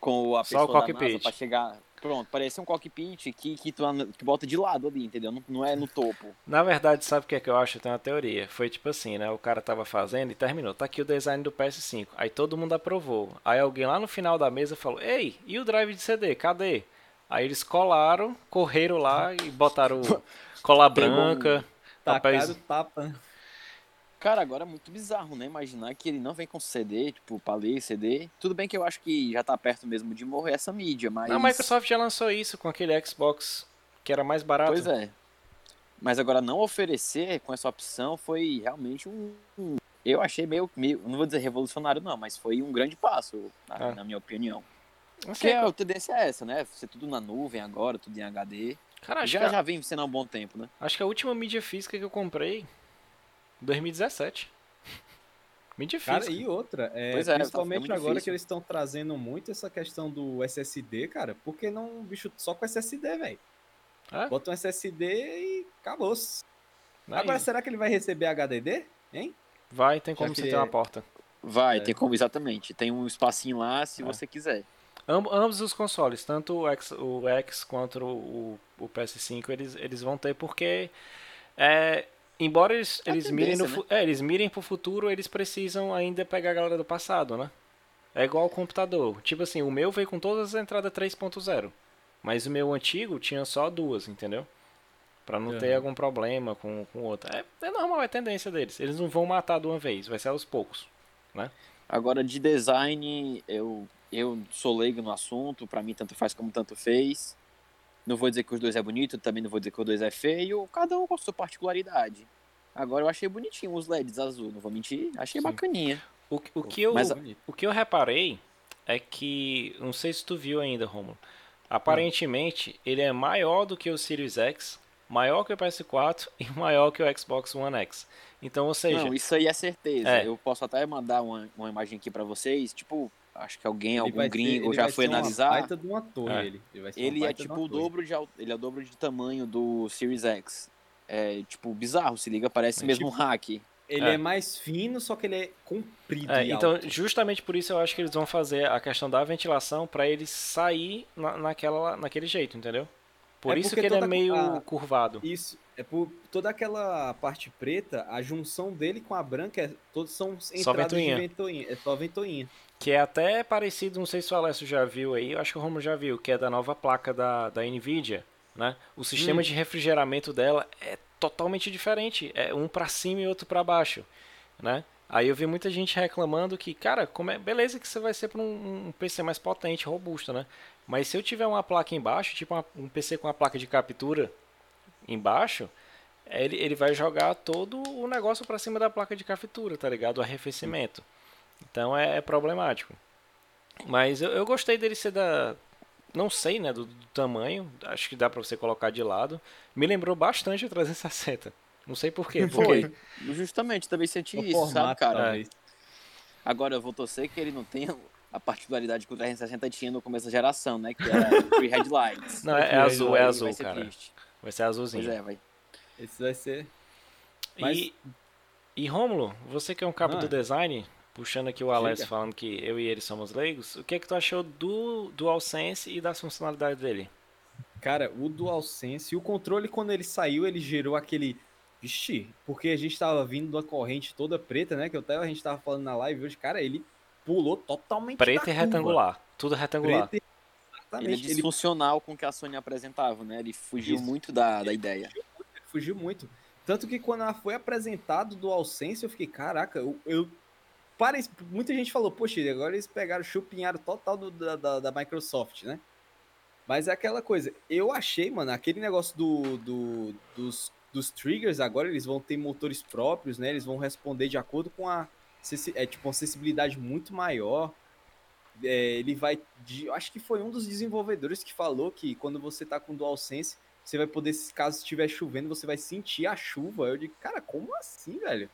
com a Só o pessoa da NASA cockpit. pra chegar. Pronto, parece um cockpit que, que, tu, an- que bota de lado ali, entendeu? Não, não é no topo. Na verdade, sabe o que é que eu acho? Tem uma teoria. Foi tipo assim, né? O cara tava fazendo e terminou. Tá aqui o design do PS5. Aí todo mundo aprovou. Aí alguém lá no final da mesa falou: Ei, e o drive de CD? Cadê? Aí eles colaram, correram lá e botaram <laughs> cola branca. Tacaram papéis- tapa. Cara, agora é muito bizarro, né? Imaginar que ele não vem com CD, tipo, pra ler CD. Tudo bem que eu acho que já tá perto mesmo de morrer essa mídia, mas. A Microsoft já lançou isso com aquele Xbox que era mais barato. Pois é. Mas agora não oferecer com essa opção foi realmente um. um- eu achei meio, meio. Não vou dizer revolucionário, não, mas foi um grande passo, na, É. na minha opinião. Não Porque a tendência é essa, né? Ser tudo na nuvem agora, tudo em HD. cara, já, que já vem sendo há um bom tempo, né? acho que a última mídia física que eu comprei 2017. mídia Cara, física. e outra, é, Pois é, tá principalmente agora difícil. que eles estão trazendo muito essa questão do SSD, cara, por que não um bicho só com SSD, velho? É? Bota um SSD e acabou. Aí, Agora, será que ele vai receber HDD? Hein? vai, tem como já você que ter uma é- porta. Vai, É. tem como, exatamente. Tem um espacinho lá se É. você quiser. Amb- ambos os consoles, tanto o X, o X quanto o, o PS5, eles, eles vão ter porque é, embora eles, É a eles mirem no fu- é, eles mirem pro futuro, eles precisam ainda pegar a galera do passado, né? É igual o computador. Tipo assim, o meu veio com todas as entradas 3.0, mas o meu antigo tinha só duas, entendeu? Pra não ter Aham. algum problema com com outra. É, é normal, é tendência deles. Eles não vão matar de uma vez, vai ser aos poucos. Agora, de design, eu, eu sou leigo no assunto, pra mim tanto faz como tanto fez. Não vou dizer que os dois é bonito, também não vou dizer que os dois é feio, cada um com a sua particularidade. Agora eu achei bonitinho os LEDs azul, não vou mentir, achei Sim. bacaninha. O, o que eu Mas-. O que eu reparei é que, não sei se tu viu ainda, Romulo, aparentemente ele é maior do que o Series X, maior que o PS4 <laughs> e maior que o Xbox One X. Então, ou seja, Não, isso aí é certeza. É. Eu posso até mandar uma, uma imagem aqui pra vocês, tipo, acho que alguém, Ele algum ser- gringo ele já vai foi ser uma analisar. baita de uma torre, É. ele. Ele, vai ser uma Ele é tipo uma o dobro de ele é o dobro de tamanho do Series X. É tipo bizarro, se liga, parece É mesmo um tipo- hack. Ele É. é. mais fino, só que ele é comprido é, e então alto. justamente por isso eu acho que eles vão fazer a questão da ventilação para ele sair na, naquela, naquele jeito, entendeu? Por É isso que ele é meio a- curvado. Isso, é por toda aquela parte preta, a junção dele com a branca é, todos são entradas ventoinha. de ventoinha. É só ventoinha. Que é até parecido, não sei se o Alessio já viu aí, eu acho que o Romulo já viu, que é da nova placa da, da Nvidia, né? O sistema Hum. de refrigeramento dela é totalmente diferente, é um pra cima e outro pra baixo, né? Aí eu vi muita gente reclamando que, cara, como é, beleza que você vai ser para um, um PC mais potente, robusto, né? Mas se eu tiver uma placa embaixo, tipo uma- um PC com uma placa de captura embaixo, ele, ele vai jogar todo o negócio pra cima da placa de captura, tá ligado? O arrefecimento. Então é, é problemático. Mas eu, eu gostei dele ser da. Não sei, né? Do, do tamanho. Acho que dá pra você colocar de lado. Me lembrou bastante o 360. Não sei porquê. Foi. Porque Justamente, também senti O isso, sabe, formato, cara? talvez. Agora eu vou torcer que ele não tenha a particularidade que o 360 tinha no começo da geração, né? Que era o Free Headlights. Não, é, é azul, é azul, cara. triste. Vai ser azulzinho. Pois é, vai. Esse vai ser. Mas- E, e Rômulo, você que é um cabo Ah. do design, puxando aqui o Alex Diga. falando que eu e ele somos leigos, o que é que tu achou do DualSense e das funcionalidades dele? Cara, o DualSense, o controle, quando ele saiu, ele gerou aquele. Vixe, porque a gente tava vindo da corrente toda preta, né? Que até a gente tava falando na live hoje, cara, ele pulou totalmente. Preto e curva. retangular. Tudo retangular. Preto Ele é disfuncional ele... com o que a Sony apresentava, né? Ele fugiu Isso. muito da, da ideia. Fugiu muito, fugiu muito. Tanto que quando ela foi apresentado do AllSense, eu fiquei, caraca, eu, eu muita gente falou, poxa, agora eles pegaram, chupinharam total do, da, da, da, Microsoft, né? Mas é aquela coisa, eu achei, mano, aquele negócio do, do, dos, dos triggers, agora eles vão ter motores próprios, né? Eles vão responder de acordo com a, é, tipo, uma sensibilidade muito maior. É, ele vai, de, eu acho que foi um dos desenvolvedores que falou que quando você tá com DualSense, você vai poder, caso estiver chovendo, você vai sentir a chuva. Eu digo, cara, como assim, velho?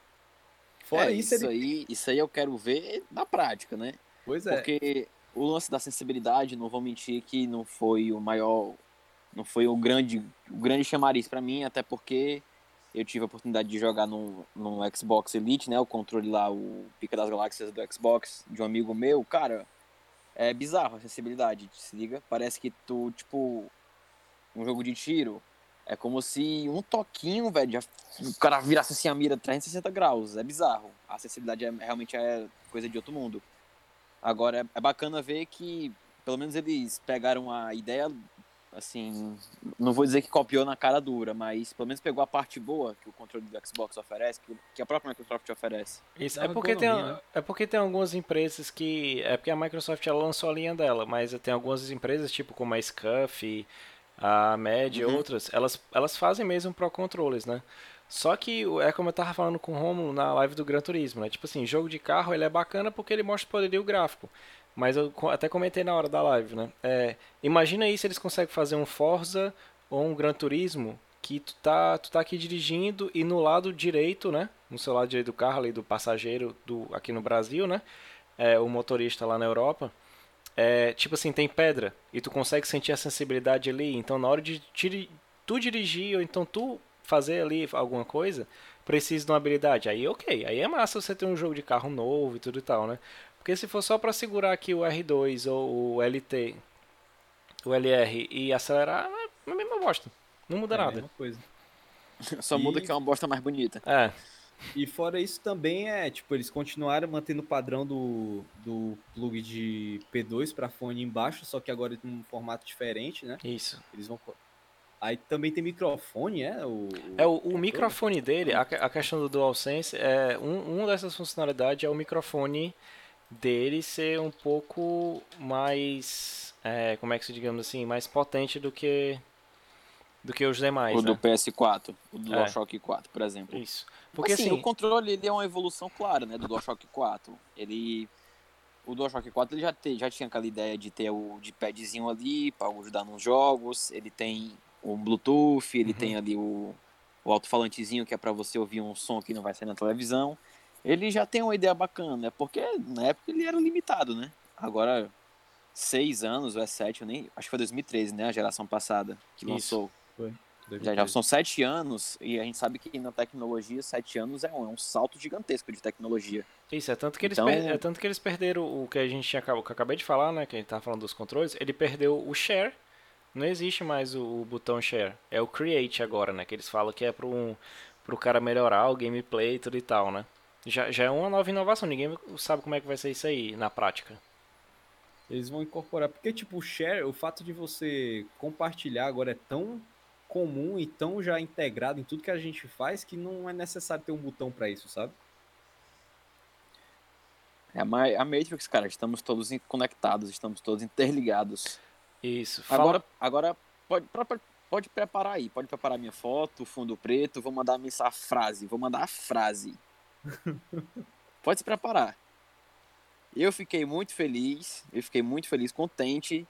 Fora é, isso, isso ele... aí, isso aí eu quero ver na prática, né? Pois é. Porque o lance da sensibilidade, não vou mentir que não foi o maior, não foi o grande, o grande chamariz para mim, até porque eu tive a oportunidade de jogar no, no Xbox Elite, né? O controle lá, o Pica das Galáxias do Xbox, de um amigo meu, cara, é bizarro a sensibilidade, se liga? Parece que tu, tipo, um jogo de tiro, é como se um toquinho, velho, o cara virasse assim a mira 360 graus. É bizarro. A acessibilidade é, realmente é coisa de outro mundo. Agora, é, é bacana ver que, pelo menos eles pegaram a ideia, assim, não vou dizer que copiou na cara dura, mas pelo menos pegou a parte boa que o controle do Xbox oferece, que a própria Microsoft oferece. Isso, é porque, tem, né? é porque tem algumas empresas que. É porque a Microsoft ela lançou a linha dela, mas tem algumas empresas, tipo como a Scuff a MED e uhum. outras, elas, elas fazem mesmo Pro Controllers, né? Só que é como eu tava falando com o Romulo na live do Gran Turismo, né? Tipo assim, jogo de carro ele é bacana porque ele mostra o poderio gráfico. Mas eu até comentei na hora da live, né? É, imagina aí se eles conseguem fazer um Forza ou um Gran Turismo que tu tá, tu tá aqui dirigindo e no lado direito, né? No seu lado direito do carro ali, do passageiro do, aqui no Brasil, né? É, o motorista lá na Europa é, tipo assim, tem pedra e tu consegue sentir a sensibilidade ali. Então, na hora de tu dirigir ou então tu fazer ali alguma coisa, precisa de uma habilidade. Aí, ok. Aí é massa você ter um jogo de carro novo e tudo e tal, né? Porque se for só para segurar aqui o R2 ou o LT, o LR e acelerar, é a mesma bosta. Não muda é nada. coisa. <laughs> Só e... muda que é uma bosta mais bonita. É. E fora isso também é, tipo, eles continuaram mantendo o padrão do, do plug de P2 para fone embaixo, só que agora em um formato diferente, né? Isso. Eles vão Aí também tem microfone, é? O, é, o, o microfone dele, a, a questão do DualSense, é, um, uma dessas funcionalidades é o microfone dele ser um pouco mais, é, como é que se digamos assim, mais potente do que do que os demais, O né? do PS4, o do DualShock é. 4, por exemplo. Isso. Porque assim, assim, o controle ele é uma evolução clara, né, do DualShock 4. Ele o DualShock 4 ele já, te, já tinha aquela ideia de ter o de padzinho ali para ajudar nos jogos, ele tem o Bluetooth, ele uhum. tem ali o, o alto-falantezinho que é para você ouvir um som que não vai sair na televisão. Ele já tem uma ideia bacana? Porque na época ele era limitado, né? Agora, seis anos ou é sete, eu nem. Acho que foi 2013, né? A geração passada que Isso. lançou. Foi. Já, já, são sete anos e a gente sabe que na tecnologia sete anos é um, é um salto gigantesco de tecnologia. Isso, é tanto que eles, então... per, é tanto que eles perderam o que a gente tinha, que eu acabei de falar, né, que a gente tava falando dos controles, ele perdeu o share, não existe mais o, o botão share, é o create agora, né, que eles falam que é pro, um, pro cara melhorar o gameplay e tudo e tal, né. Já, já é uma nova inovação, ninguém sabe como é que vai ser isso aí na prática. Eles vão incorporar, porque tipo, o share, o fato de você compartilhar agora é tão comum e tão já integrado em tudo que a gente faz que não é necessário ter um botão para isso, sabe? É a Matrix, cara, estamos todos conectados, estamos todos interligados. Isso. Fala... Agora, agora pode, pode preparar aí, pode preparar minha foto, fundo preto, vou mandar a frase, vou mandar a frase. <laughs> pode se preparar. Eu fiquei muito feliz, eu fiquei muito feliz, contente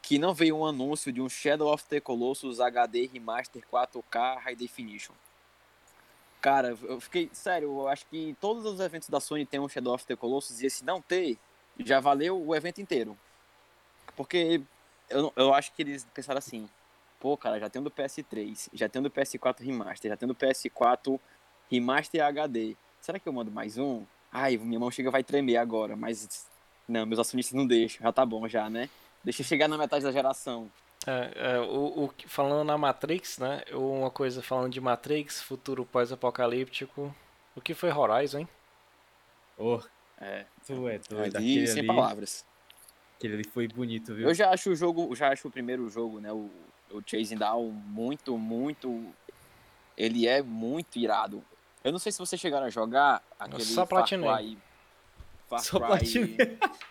que não veio um anúncio de um Shadow of the Colossus HD Remaster 4K High Definition. Cara, eu fiquei. Sério, eu acho que todos os eventos da Sony tem um Shadow of the Colossus e esse não ter, já valeu o evento inteiro. Porque eu, eu acho que eles pensaram assim: pô, cara, já tem um do PS3, já tem um do PS4 Remaster, já tem um do PS4 Remaster HD. Será que eu mando mais um? Ai, minha mão chega vai tremer agora, mas. Não, meus acionistas não deixam, já tá bom já, né? Deixa eu chegar na metade da geração. É, é, o, o, falando na Matrix, né? Uma coisa falando de Matrix, futuro pós-apocalíptico. O que foi Horizon, hein? Oh, é. Tu é doido. É, sem ali... palavras. Aquele foi bonito, viu? Eu já acho o jogo, já acho o primeiro jogo, né? O, o Chasing Down muito, muito. Ele é muito irado. Eu não sei se vocês chegaram a jogar aquele só Far platinei. Cry. Far Só Cry. platinei. <laughs>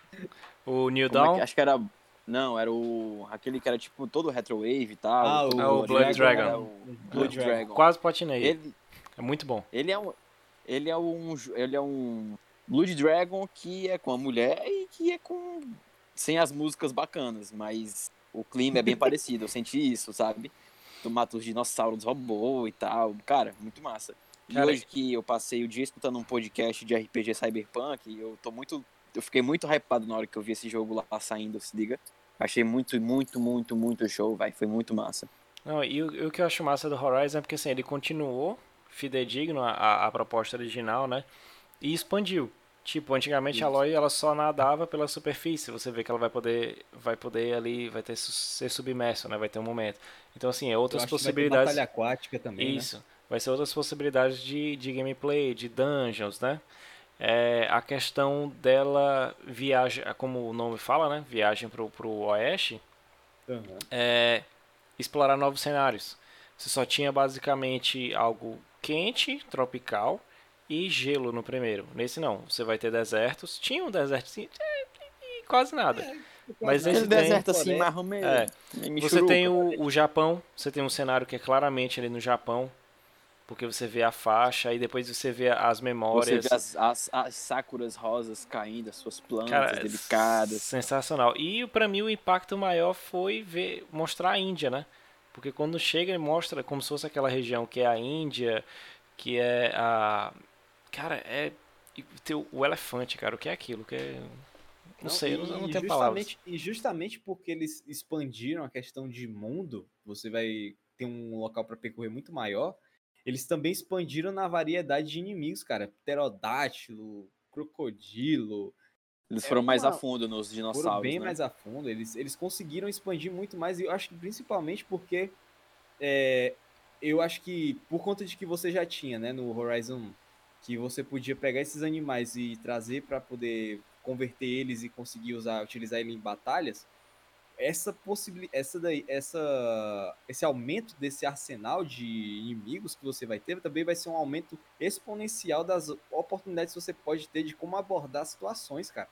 O New como é Dawn, que- acho que era. Não, era o. Aquele que era tipo todo retrowave e tal. Ah, todo o- É o Blood Dragon. era o Blood Dragon. Dragon. quase platinei. Ele, É muito bom. ele é um. Ele é um. Ele é um. Blood Dragon que é com a mulher e que é com. Sem as músicas bacanas, mas o clima é bem <laughs> parecido. Eu senti isso, sabe? Tu mata os dinossauros robô e tal. Cara, muito massa. E Cara, hoje que eu passei o dia escutando um podcast de RPG Cyberpunk, eu tô muito. Eu fiquei muito hypado na hora que eu vi esse jogo lá saindo, se liga. Achei muito, muito, muito, muito show, vai. Foi muito massa. Não, e o, e o que eu acho massa do Horizon é porque assim, ele continuou fidedigno à, à proposta original, né? E expandiu. Tipo, antigamente a Isso. Aloy ela só nadava pela superfície. Você vê que ela vai poder, vai poder ali, vai ter ser submerso, né? Vai ter um momento. Então assim, é outras acho que vai ter possibilidades. batalha aquática também, né? Vai ser outras possibilidades de, de gameplay, de dungeons, né? É, a questão dela viagem, como o nome fala, né? Viagem pro, pro oeste Aham. é explorar novos cenários. Você só tinha basicamente algo quente, tropical e gelo no primeiro. Nesse não, você vai ter desertos. Tinha um deserto sim, e quase nada. Mas Aquele esse tem- deserto assim, ou menos. É. Você tem o, o Japão, você tem um cenário que é claramente ali no Japão, porque você vê a faixa e depois você vê as Você memórias. vê as, as, as sakuras rosas caindo, as suas plantas Cara, delicadas. Sensacional. E pra mim o impacto maior foi ver mostrar a Índia, né? Porque quando chega e mostra como se fosse aquela região que é a Índia, que é a cara, é e tem o- elefante, cara, o que é aquilo? Que é não, sei, eu não, eu não e tenho palavras. justamente, E justamente porque eles expandiram a questão de mundo, você vai ter um local para percorrer muito maior. Eles também expandiram na variedade de inimigos, cara. Pterodátilo, crocodilo. Eles é foram mais a uma- fundo nos Foram dinossauros, bem né? mais a fundo. Eles, eles conseguiram expandir muito mais. E eu acho que principalmente porque. é, eu acho que por conta de que você já tinha, né, no Horizon 1, que você podia pegar esses animais e trazer para poder converter eles e conseguir usar, utilizar ele em batalhas, essa possibilidade, essa daí, essa esse aumento desse arsenal de inimigos que você vai ter também vai ser um aumento exponencial das oportunidades que você pode ter de como abordar situações, cara.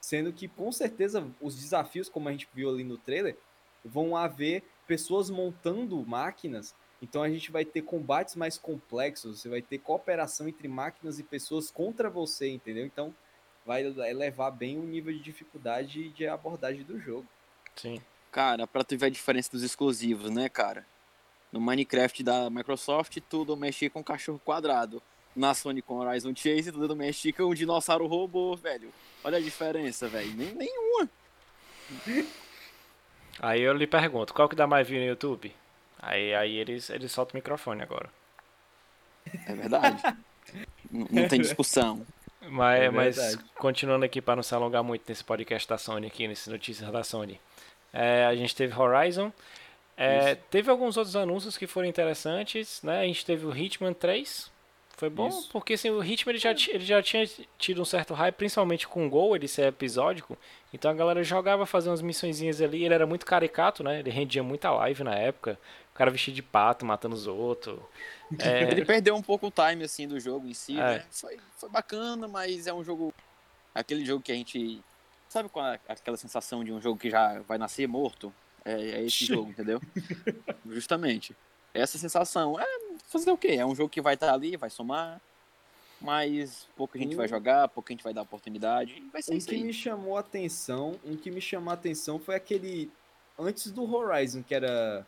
Sendo que com certeza os desafios, como a gente viu ali no trailer, vão haver pessoas montando máquinas. Então a gente vai ter combates mais complexos, você vai ter cooperação entre máquinas e pessoas contra você, entendeu? Então vai elevar bem o nível de dificuldade de abordagem do jogo. Sim. Cara, pra tu ver a diferença dos exclusivos, né, cara? No Minecraft da Microsoft, tudo mexe com cachorro quadrado. Na Sony com Horizon Chase, tudo mexe com um dinossauro robô, velho. Olha a diferença, velho. Nem, nenhuma. <laughs> Aí eu lhe pergunto, qual que dá mais view no YouTube? Aí, aí eles, eles soltam o microfone agora. É verdade. N- não tem discussão. Mas, É mas continuando aqui para não se alongar muito nesse podcast da Sony aqui, nessas notícias da Sony. É, a gente teve Horizon. É, teve alguns outros anúncios que foram interessantes, né? A gente teve o Hitman 3. Foi bom, Isso. porque assim, o Hitman ele já, ele já tinha tido um certo hype, principalmente com o Gol, ele ser episódico. Então a galera jogava, fazia umas missõezinhas ali. Ele era muito caricato, né? Ele rendia muita live na época. O cara vestido de pato, matando os outros. É, <laughs> Ele perdeu um pouco o time, assim, do jogo em si, É. né? Foi, foi bacana, mas é um jogo... Aquele jogo que a gente... Sabe qual é aquela sensação de um jogo que já vai nascer morto? É, é esse jogo, entendeu? <laughs> Justamente. Essa sensação. É fazer o quê? É um jogo que vai estar ali, vai somar, mas pouca gente vai Um- jogar, pouca gente vai dar oportunidade. Vai ser Um isso que aí. me chamou a atenção, um que me chamou a atenção foi aquele antes do Horizon, que era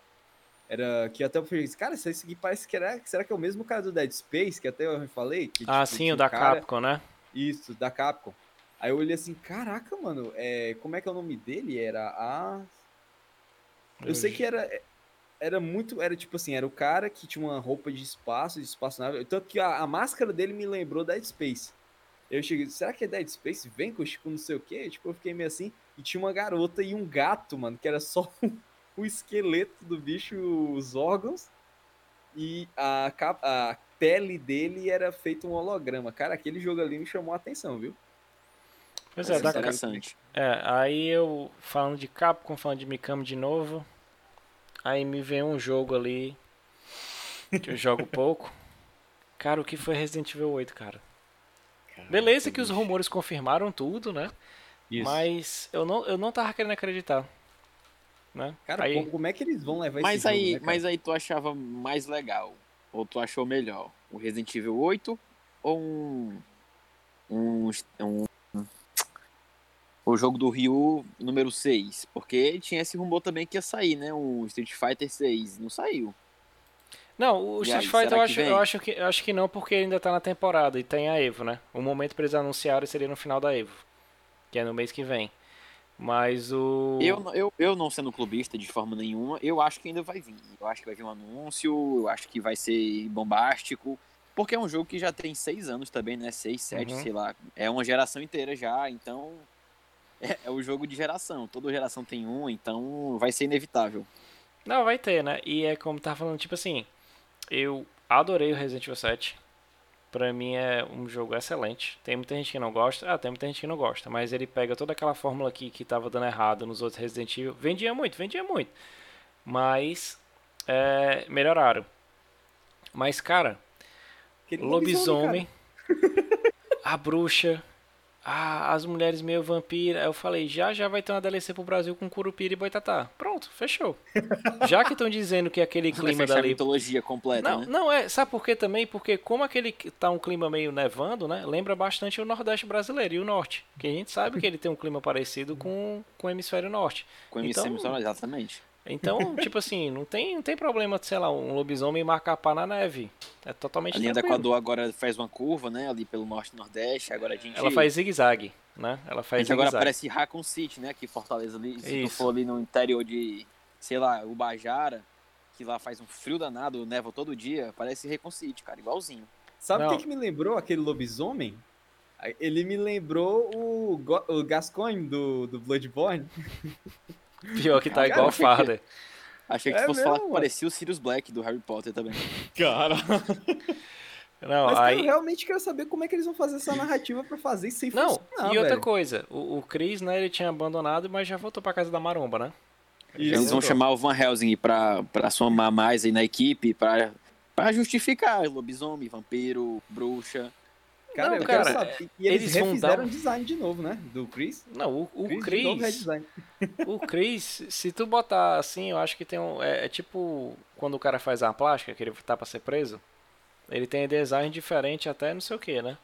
era que até eu falei, cara, isso aqui parece que era, será que é o mesmo cara do Dead Space, que até eu falei? Que, ah, tipo, sim, o da cara- Capcom, né? Isso, da Capcom. Aí eu olhei assim, caraca, mano, é, como é que é o nome dele? Era a Eu sei que era era muito, era tipo assim, era o cara que tinha uma roupa de espaço, de espaçonave, tanto que a, a máscara dele me lembrou Dead Space. Eu cheguei, será que é Dead Space? Vem com tipo, não sei o quê? Tipo, eu fiquei meio assim, e tinha uma garota e um gato, mano, que era só <laughs> o esqueleto do bicho, os órgãos, e a, a pele dele era feito um holograma. Cara, aquele jogo ali me chamou a atenção, viu? Pois é, da, interessante. é, aí eu falando de Capcom, falando de Mikami de novo. Aí me vem um jogo ali que eu jogo <laughs> pouco. Cara, o que foi Resident Evil 8, cara? Beleza que os rumores confirmaram tudo, né? Isso. Mas eu não, eu não tava querendo acreditar. Né? Cara, aí, como- é que eles vão levar Mas esse jogo, aí, né, cara? mas aí tu achava mais legal? Ou tu achou melhor? O Resident Evil 8 ou um. Um. um o jogo do Ryu número 6? Porque tinha esse rumor também que ia sair, né? O Street Fighter 6. Não saiu. Não, o E Street aí, Fighter eu acho, eu, acho que, eu acho que não, porque ainda tá na temporada e tem a Evo, né? O momento pra eles anunciarem seria no final da Evo, que é no mês que vem. Mas o. Eu, não- eu, eu não sendo clubista de forma nenhuma, eu acho que ainda vai vir. Eu acho que vai vir um anúncio, eu acho que vai ser bombástico. Porque é um jogo que já tem seis anos também, né? Seis, sete, Uhum. sei lá. É uma geração inteira já, então. É, é o jogo de geração. Toda geração tem um, então vai ser inevitável. Não, vai ter, né? E é como tá falando, tipo assim, eu adorei o Resident Evil 7. Pra mim é um jogo excelente. Tem muita gente que não gosta. Ah, tem muita gente que não gosta. Mas ele pega toda aquela fórmula aqui que tava dando errado nos outros Resident Evil. Vendia muito, vendia muito. Mas é, melhoraram. Mas, cara, Aquele lobisomem, a bruxa, a- as mulheres meio vampira. Aí eu falei, já já vai ter uma DLC pro Brasil com Curupira e Boitatá. Pronto, fechou. <laughs> Já que estão dizendo que aquele Vai clima fechar a dali mitologia completa, não, né? não é. Sabe por quê também? Porque como aquele que tá um clima meio nevando, né? Lembra bastante o Nordeste brasileiro e o Norte. Que a gente sabe que ele tem um clima parecido com, com o hemisfério norte. Com então- emissão exatamente. Então, <laughs> tipo assim, não tem, não tem problema, sei lá, um lobisomem marcar pá na neve. É totalmente A linha do tranquilo. Equador agora faz uma curva, né? Ali pelo norte e nordeste. Agora a gente. Ela faz zigue-zague, né? Ela A faz gente agora parece Raccoon City, né? Que Fortaleza ali, se tu Isso. for ali no interior de, sei lá, Ubajara, que lá faz um frio danado, neva todo dia, parece Raccoon City, cara, igualzinho. Sabe o que, que me lembrou aquele lobisomem? Ele me lembrou o, Go- o Gascoigne do, do Bloodborne. <laughs> Pior que tá igual Farda. Achei que É fosse mesmo, falar que mano. parecia o Sirius Black do Harry Potter também. <laughs> Cara. Não, Mas aí... eu realmente quero saber como é que eles vão fazer essa narrativa pra fazer isso sem Não, funcionar, e outra velho. coisa, o, o Chris, né, ele tinha abandonado, mas já voltou pra casa da Maromba, né? Isso. Eles vão chamar o Van Helsing pra, pra somar mais aí na equipe, pra, pra justificar lobisomem, vampiro, bruxa. Cara, Não, eu cara, quero saber. E eles, eles refizeram dar um- o design de novo, né? Do Chris. Não, o, o Chris, Chris, de novo o Chris, se tu botar assim, eu acho que tem um, é, é tipo quando o cara faz uma plástica, que ele tá pra ser preso, ele tem design diferente até não sei o que, né?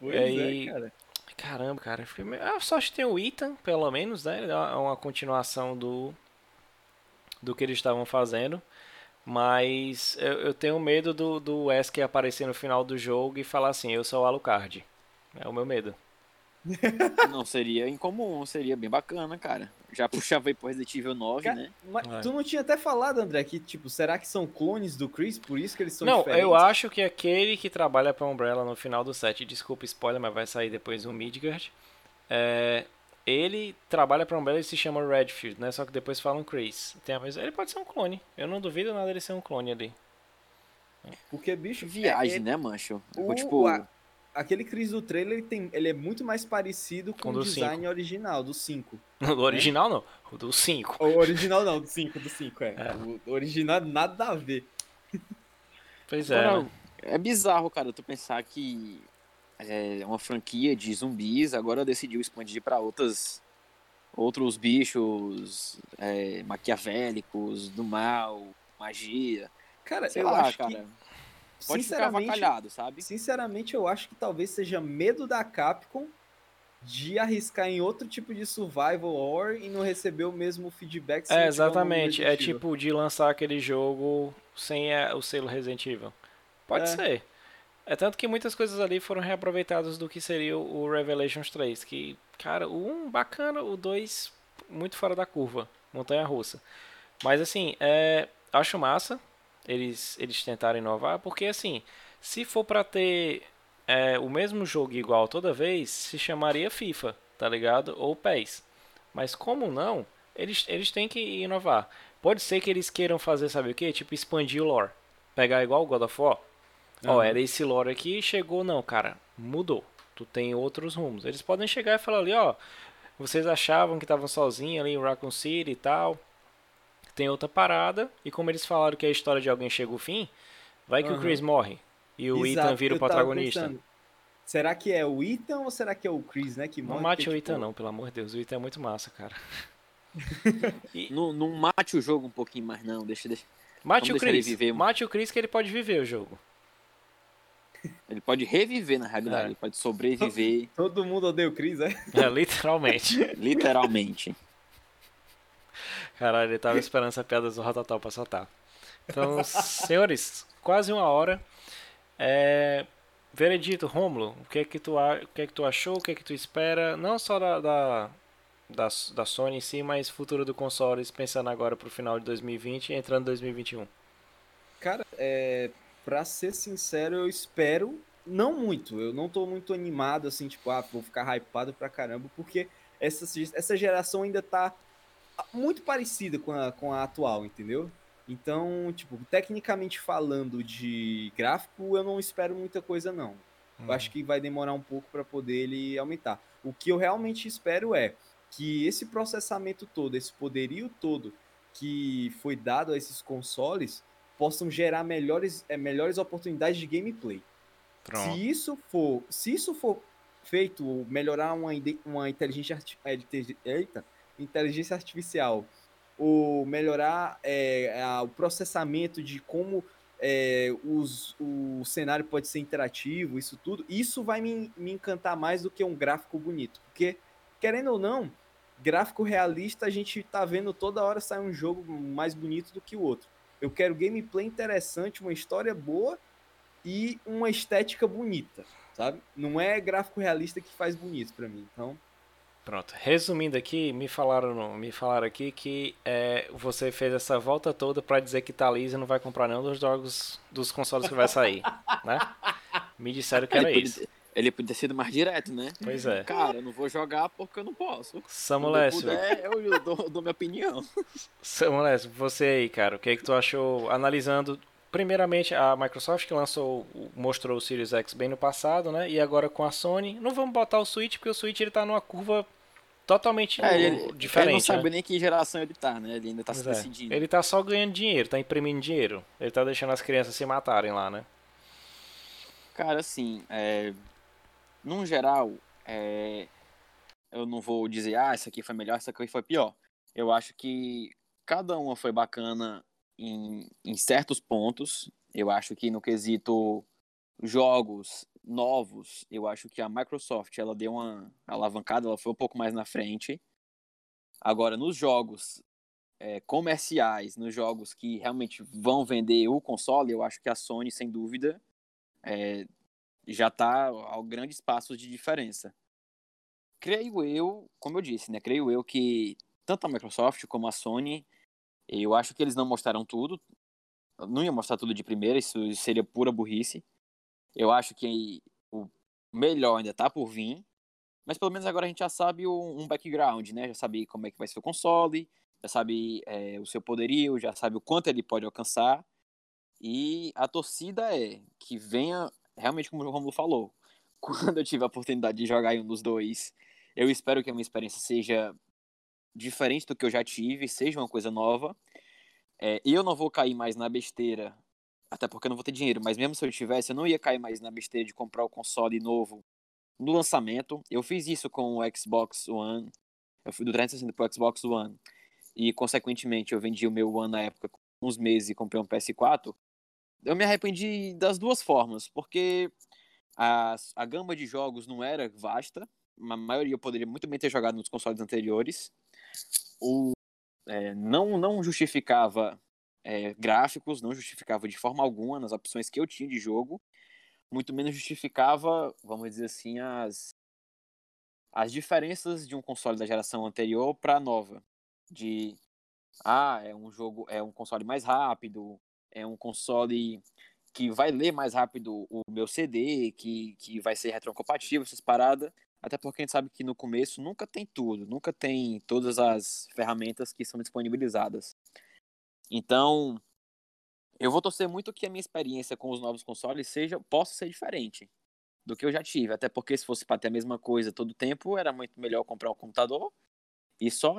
Pois aí- é, cara. Caramba, cara, meio- ah, só acho que tem o Ethan, pelo menos, né? É uma, uma continuação do do que eles estavam fazendo. Mas eu, eu tenho medo do, do Wesker aparecer no final do jogo e falar assim, eu sou o Alucard. É o meu medo. <laughs> Não seria incomum, seria bem bacana, cara. Já puxava aí pro Resident Evil 9, Ca- né? Mas É. tu não tinha até falado, André, que, tipo, será que são clones do Chris? Por isso que eles são Não, diferentes? eu acho que aquele que trabalha pra Umbrella no final do set, desculpa spoiler, mas vai sair depois o Midgard. É, ele trabalha pra Umbrella e se chama Redfield, né? Só que depois falam Chris. Tem a mesma- Ele pode ser um clone. Eu não duvido nada dele ser um clone ali. Porque, bicho, Viagem, é- é- né, mancho? o- tipo, a- aquele Chris do trailer, ele, tem, ele é muito mais parecido com Com o do design original, do 5. <laughs> Do original não, o do 5. O original não, do 5, do 5, é. É. O original nada a ver. Pois é, Agora, né? é bizarro, cara, tu pensar que é uma franquia de zumbis agora decidiu expandir pra outras outros bichos é, maquiavélicos, do mal, magia. Cara, Sei eu lá, acho cara. que, Pode ficar avacalhado, sabe? sinceramente, eu acho que talvez seja medo da Capcom de arriscar em outro tipo de survival horror e não receber o mesmo feedback. É, exatamente. É tipo de lançar aquele jogo sem é, o selo Resident Evil. Pode É. ser. É tanto que muitas coisas ali foram reaproveitadas do que seria o Revelations 3. Que, cara, o 1 bacana, o 2 muito fora da curva. Montanha russa. Mas assim, é, acho massa eles, eles tentarem inovar, porque assim, se for pra ter é, o mesmo jogo igual toda vez, se chamaria FIFA, tá ligado? Ou PES. Mas como não, eles, eles têm que inovar. Pode ser que eles queiram fazer, sabe o que? Tipo, expandir o lore. Pegar igual o God of War. Ó, era esse lore aqui, chegou, não, cara, mudou. tu tem outros rumos. Eles podem chegar e falar ali, ó, vocês achavam que estavam sozinhos ali em Raccoon City e tal. Tem outra parada, e como eles falaram que a história de alguém chega ao fim, vai que Uhum. o Chris morre e o Exato, Ethan vira o protagonista. pensando, será que é o Ethan ou será que é o Chris, né? Que Não morre? mate Porque, o Ethan tipo, não, pelo amor de Deus, o Ethan é muito massa, cara. <laughs> Não, não mate o jogo um pouquinho mais, não. Deixa, deixa. Mate o Vamos ele Chris, viver. mate o Chris que ele pode viver o jogo. Ele pode reviver na realidade. É. Ele pode sobreviver, <laughs> Todo mundo odeia o Chris, é? É, literalmente. <laughs> literalmente. Caralho, ele tava esperando essa piada do Rototal pra soltar. Então, <laughs> senhores, quase uma hora. É... Veredito, Rômulo, o que é que tu, a- o que é que tu achou, o que é que tu espera, não só da, da, da, da Sony em si, mas futuro do consoles, pensando agora pro final de 2020 e entrando em 2021. Cara, é, pra ser sincero, eu espero, não muito, eu não tô muito animado, assim, tipo, ah, vou ficar hypado pra caramba, porque essa, essa geração ainda tá muito parecida com a, com a atual, entendeu? Então, tipo, tecnicamente falando de gráfico, eu não espero muita coisa, não. Eu acho que vai demorar um pouco para poder ele aumentar. O que eu realmente espero é que esse processamento todo, esse poderio todo que foi dado a esses consoles possam gerar melhores, é, melhores oportunidades de gameplay. Pronto. Se isso for, se isso for feito, melhorar uma, uma inteligência, é, eita, inteligência artificial, ou melhorar é, a- o processamento de como é, os- o cenário pode ser interativo, isso tudo, isso vai me, me encantar mais do que um gráfico bonito. Porque, querendo ou não, gráfico realista a gente tá vendo toda hora sair um jogo mais bonito do que o outro. Eu quero gameplay interessante, uma história boa e uma estética bonita, sabe? Não é gráfico realista que faz bonito pra mim. Então, Pronto. Resumindo aqui, me falaram, me falaram aqui que é, você fez essa volta toda pra dizer que Thalys não vai comprar nenhum dos jogos dos consoles que vai sair, né? Me disseram que era isso. Ele podia ter sido mais direto, né? Pois é. Cara, eu não vou jogar porque eu não posso. Samuel Quando eu puder, eu dou, dou minha opinião. <laughs> Samuel Lécio, você aí, cara, o que é que tu achou analisando Primeiramente, a Microsoft que lançou, mostrou o Series X bem no passado, né? E agora com a Sony, não vamos botar o Switch porque o Switch ele tá numa curva totalmente É, ele, diferente. ele não sabe né? nem que geração ele tá, né? Ele ainda tá se é. decidindo. Ele tá só ganhando dinheiro, tá imprimindo dinheiro. Ele tá deixando as crianças se matarem lá, né? Cara, assim, é... num geral, é... eu não vou dizer, ah, essa aqui foi melhor, essa aqui foi pior. Eu acho que cada uma foi bacana em, em certos pontos. Eu acho que no quesito jogos novos, eu acho que a Microsoft ela deu uma alavancada, ela foi um pouco mais na frente. Agora, nos jogos é, comerciais, nos jogos que realmente vão vender o console, eu acho que a Sony, sem dúvida, é, já está a grandes passos de diferença. Creio eu, como eu disse, né? Creio eu que tanto a Microsoft como a Sony, eu acho que eles não mostraram tudo. Não ia mostrar tudo de primeira, isso seria pura burrice. Eu acho que o melhor ainda tá por vir. Mas pelo menos agora a gente já sabe um background, né? Já sabe como é que vai ser o console, já sabe é, o seu poderio, já sabe o quanto ele pode alcançar. E a torcida é que venha, realmente como o Romulo falou, <laughs> quando eu tiver a oportunidade de jogar em um dos dois, eu espero que a minha experiência seja diferente do que eu já tive, seja uma coisa nova. É, eu não vou cair mais na besteira, até porque eu não vou ter dinheiro, mas mesmo se eu tivesse, eu não ia cair mais na besteira de comprar o console novo no lançamento. Eu fiz isso com o Xbox One, eu fui do 360 pro Xbox One, e consequentemente eu vendi o meu One na época uns meses e comprei um PS4. Eu me arrependi das duas formas, porque a, a gama de jogos não era vasta, a maioria eu poderia muito bem ter jogado nos consoles anteriores. O, é, não, não justificava é, gráficos, não justificava de forma alguma nas opções que eu tinha de jogo, muito menos justificava, vamos dizer assim, as, as diferenças de um console da geração anterior para a nova. De, ah, é um jogo, é um console mais rápido, é um console que vai ler mais rápido o meu CD, que, que vai ser retrocompatível, essas paradas. Até porque a gente sabe que no começo nunca tem tudo, nunca tem todas as ferramentas que são disponibilizadas. Então, eu vou torcer muito que a minha experiência com os novos consoles seja possa ser diferente. do que eu já tive. Até porque se fosse para ter a mesma coisa todo tempo, era muito melhor comprar um computador e só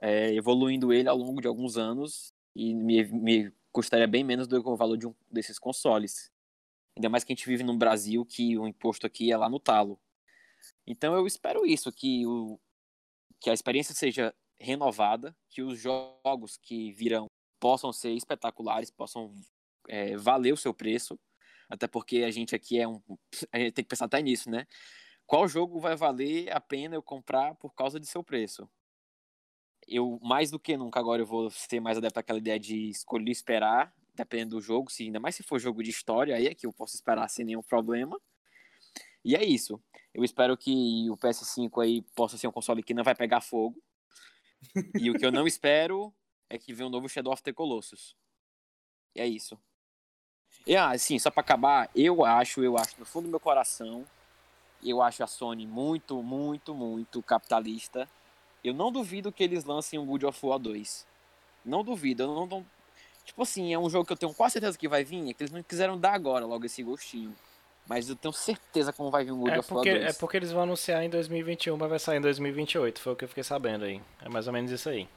é, evoluindo ele ao longo de alguns anos e me, me custaria bem menos do que o valor de um desses consoles. Ainda mais que a gente vive num Brasil que o imposto aqui é lá no talo. Então eu espero isso, que, o, que a experiência seja renovada, que os jogos que virão possam ser espetaculares, possam é, valer o seu preço, até porque a gente aqui é um. A gente tem que pensar até nisso, né? Qual jogo vai valer a pena eu comprar por causa de seu preço? Eu, mais do que nunca, agora eu vou ser mais adepto àquela ideia de escolher esperar, dependendo do jogo, se, ainda mais se for jogo de história, aí é que eu posso esperar sem nenhum problema. E é isso. Eu espero que o PS5 aí possa ser um console que não vai pegar fogo. <laughs> e o que eu não espero é que venha um novo Shadow of the Colossus. E é isso. E ah, assim, só para acabar, eu acho, eu acho no fundo do meu coração, eu acho a Sony muito, muito, muito capitalista eu não duvido que eles lancem um God of War 2. Não duvido, eu não, não, Tipo assim, é um jogo que eu tenho quase certeza que vai vir, é que eles não quiseram dar agora logo esse gostinho. Mas eu tenho certeza como vai vir um God é of porque, War 2. É porque eles vão anunciar em 2021, mas vai sair em 2028, foi o que eu fiquei sabendo aí. É mais ou menos isso aí.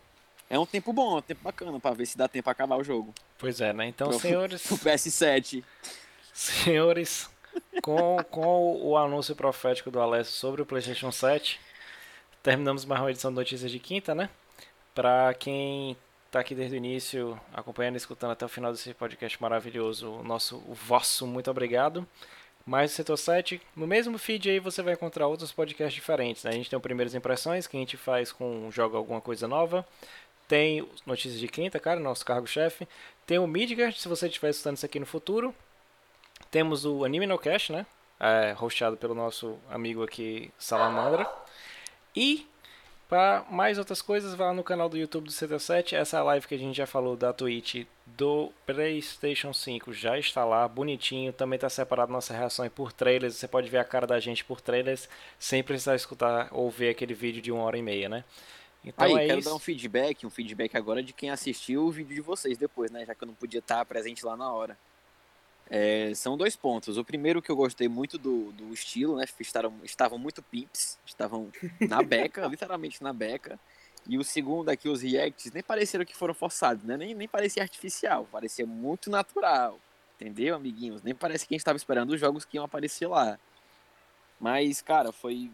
É um tempo bom, é um tempo bacana pra ver se dá tempo pra acabar o jogo. Pois é, né? Então, Pro, senhores. <laughs> O PS7. Senhores, com, com o anúncio profético do Alessio sobre o PlayStation 7, terminamos mais uma edição de Notícias de Quinta, né? Para quem está aqui desde o início, acompanhando e escutando até o final desse podcast maravilhoso, o nosso, o vosso muito obrigado. Mais o Setor 7, no mesmo feed aí você vai encontrar outros podcasts diferentes. Né? A gente tem o Primeiras Impressões, que a gente faz com joga alguma coisa nova. Tem Notícias de Quinta, cara, nosso cargo-chefe. Tem o Midgard, se você estiver escutando isso aqui no futuro. Temos o Anime No Cash, né? É, hosteado pelo nosso amigo aqui, Salamandra. E para mais outras coisas, vá lá no canal do YouTube do CT7. Essa live que a gente já falou da Twitch do PlayStation 5 já está lá, bonitinho. Também está separado nossa reação por trailers. Você pode ver a cara da gente por trailers sem precisar escutar ou ver aquele vídeo de uma hora e meia, né? Então Aí, é quero isso. dar um feedback, um feedback agora de quem assistiu o vídeo de vocês depois, né? Já que eu não podia estar presente lá na hora. É, são dois pontos. O primeiro que eu gostei muito do, do estilo, né? Estavam, estavam muito pimps, estavam na beca, <laughs> literalmente na beca. E o segundo aqui, os reacts, nem pareceram que foram forçados, né? Nem, nem parecia artificial, parecia muito natural. Entendeu, amiguinhos? Nem parece que a gente estava esperando os jogos que iam aparecer lá. Mas, cara, foi.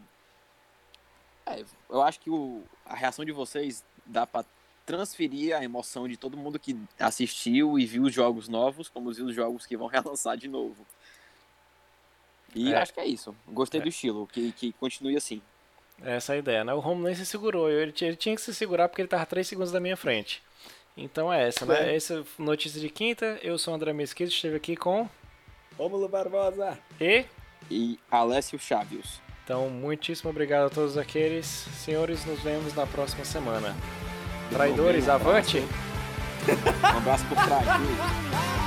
É, eu acho que o, a reação de vocês dá pra transferir a emoção de todo mundo que assistiu e viu os jogos novos, como viu os jogos que vão <laughs> relançar de novo. E é. acho que é isso. Gostei é. do estilo, que, que continue assim. Essa é a ideia, né? O Romulo nem se segurou. Ele tinha, ele tinha que se segurar porque ele tava 3 segundos da minha frente. Então é essa, né? É. Essa notícia de quinta. Eu sou o André Mesquita, esteve aqui com. Rômulo Barbosa. E. E Alessio Chaves. Então, muitíssimo obrigado a todos aqueles. Senhores, nos vemos na próxima semana. Traidores, avante! Um abraço pro traidor. <laughs>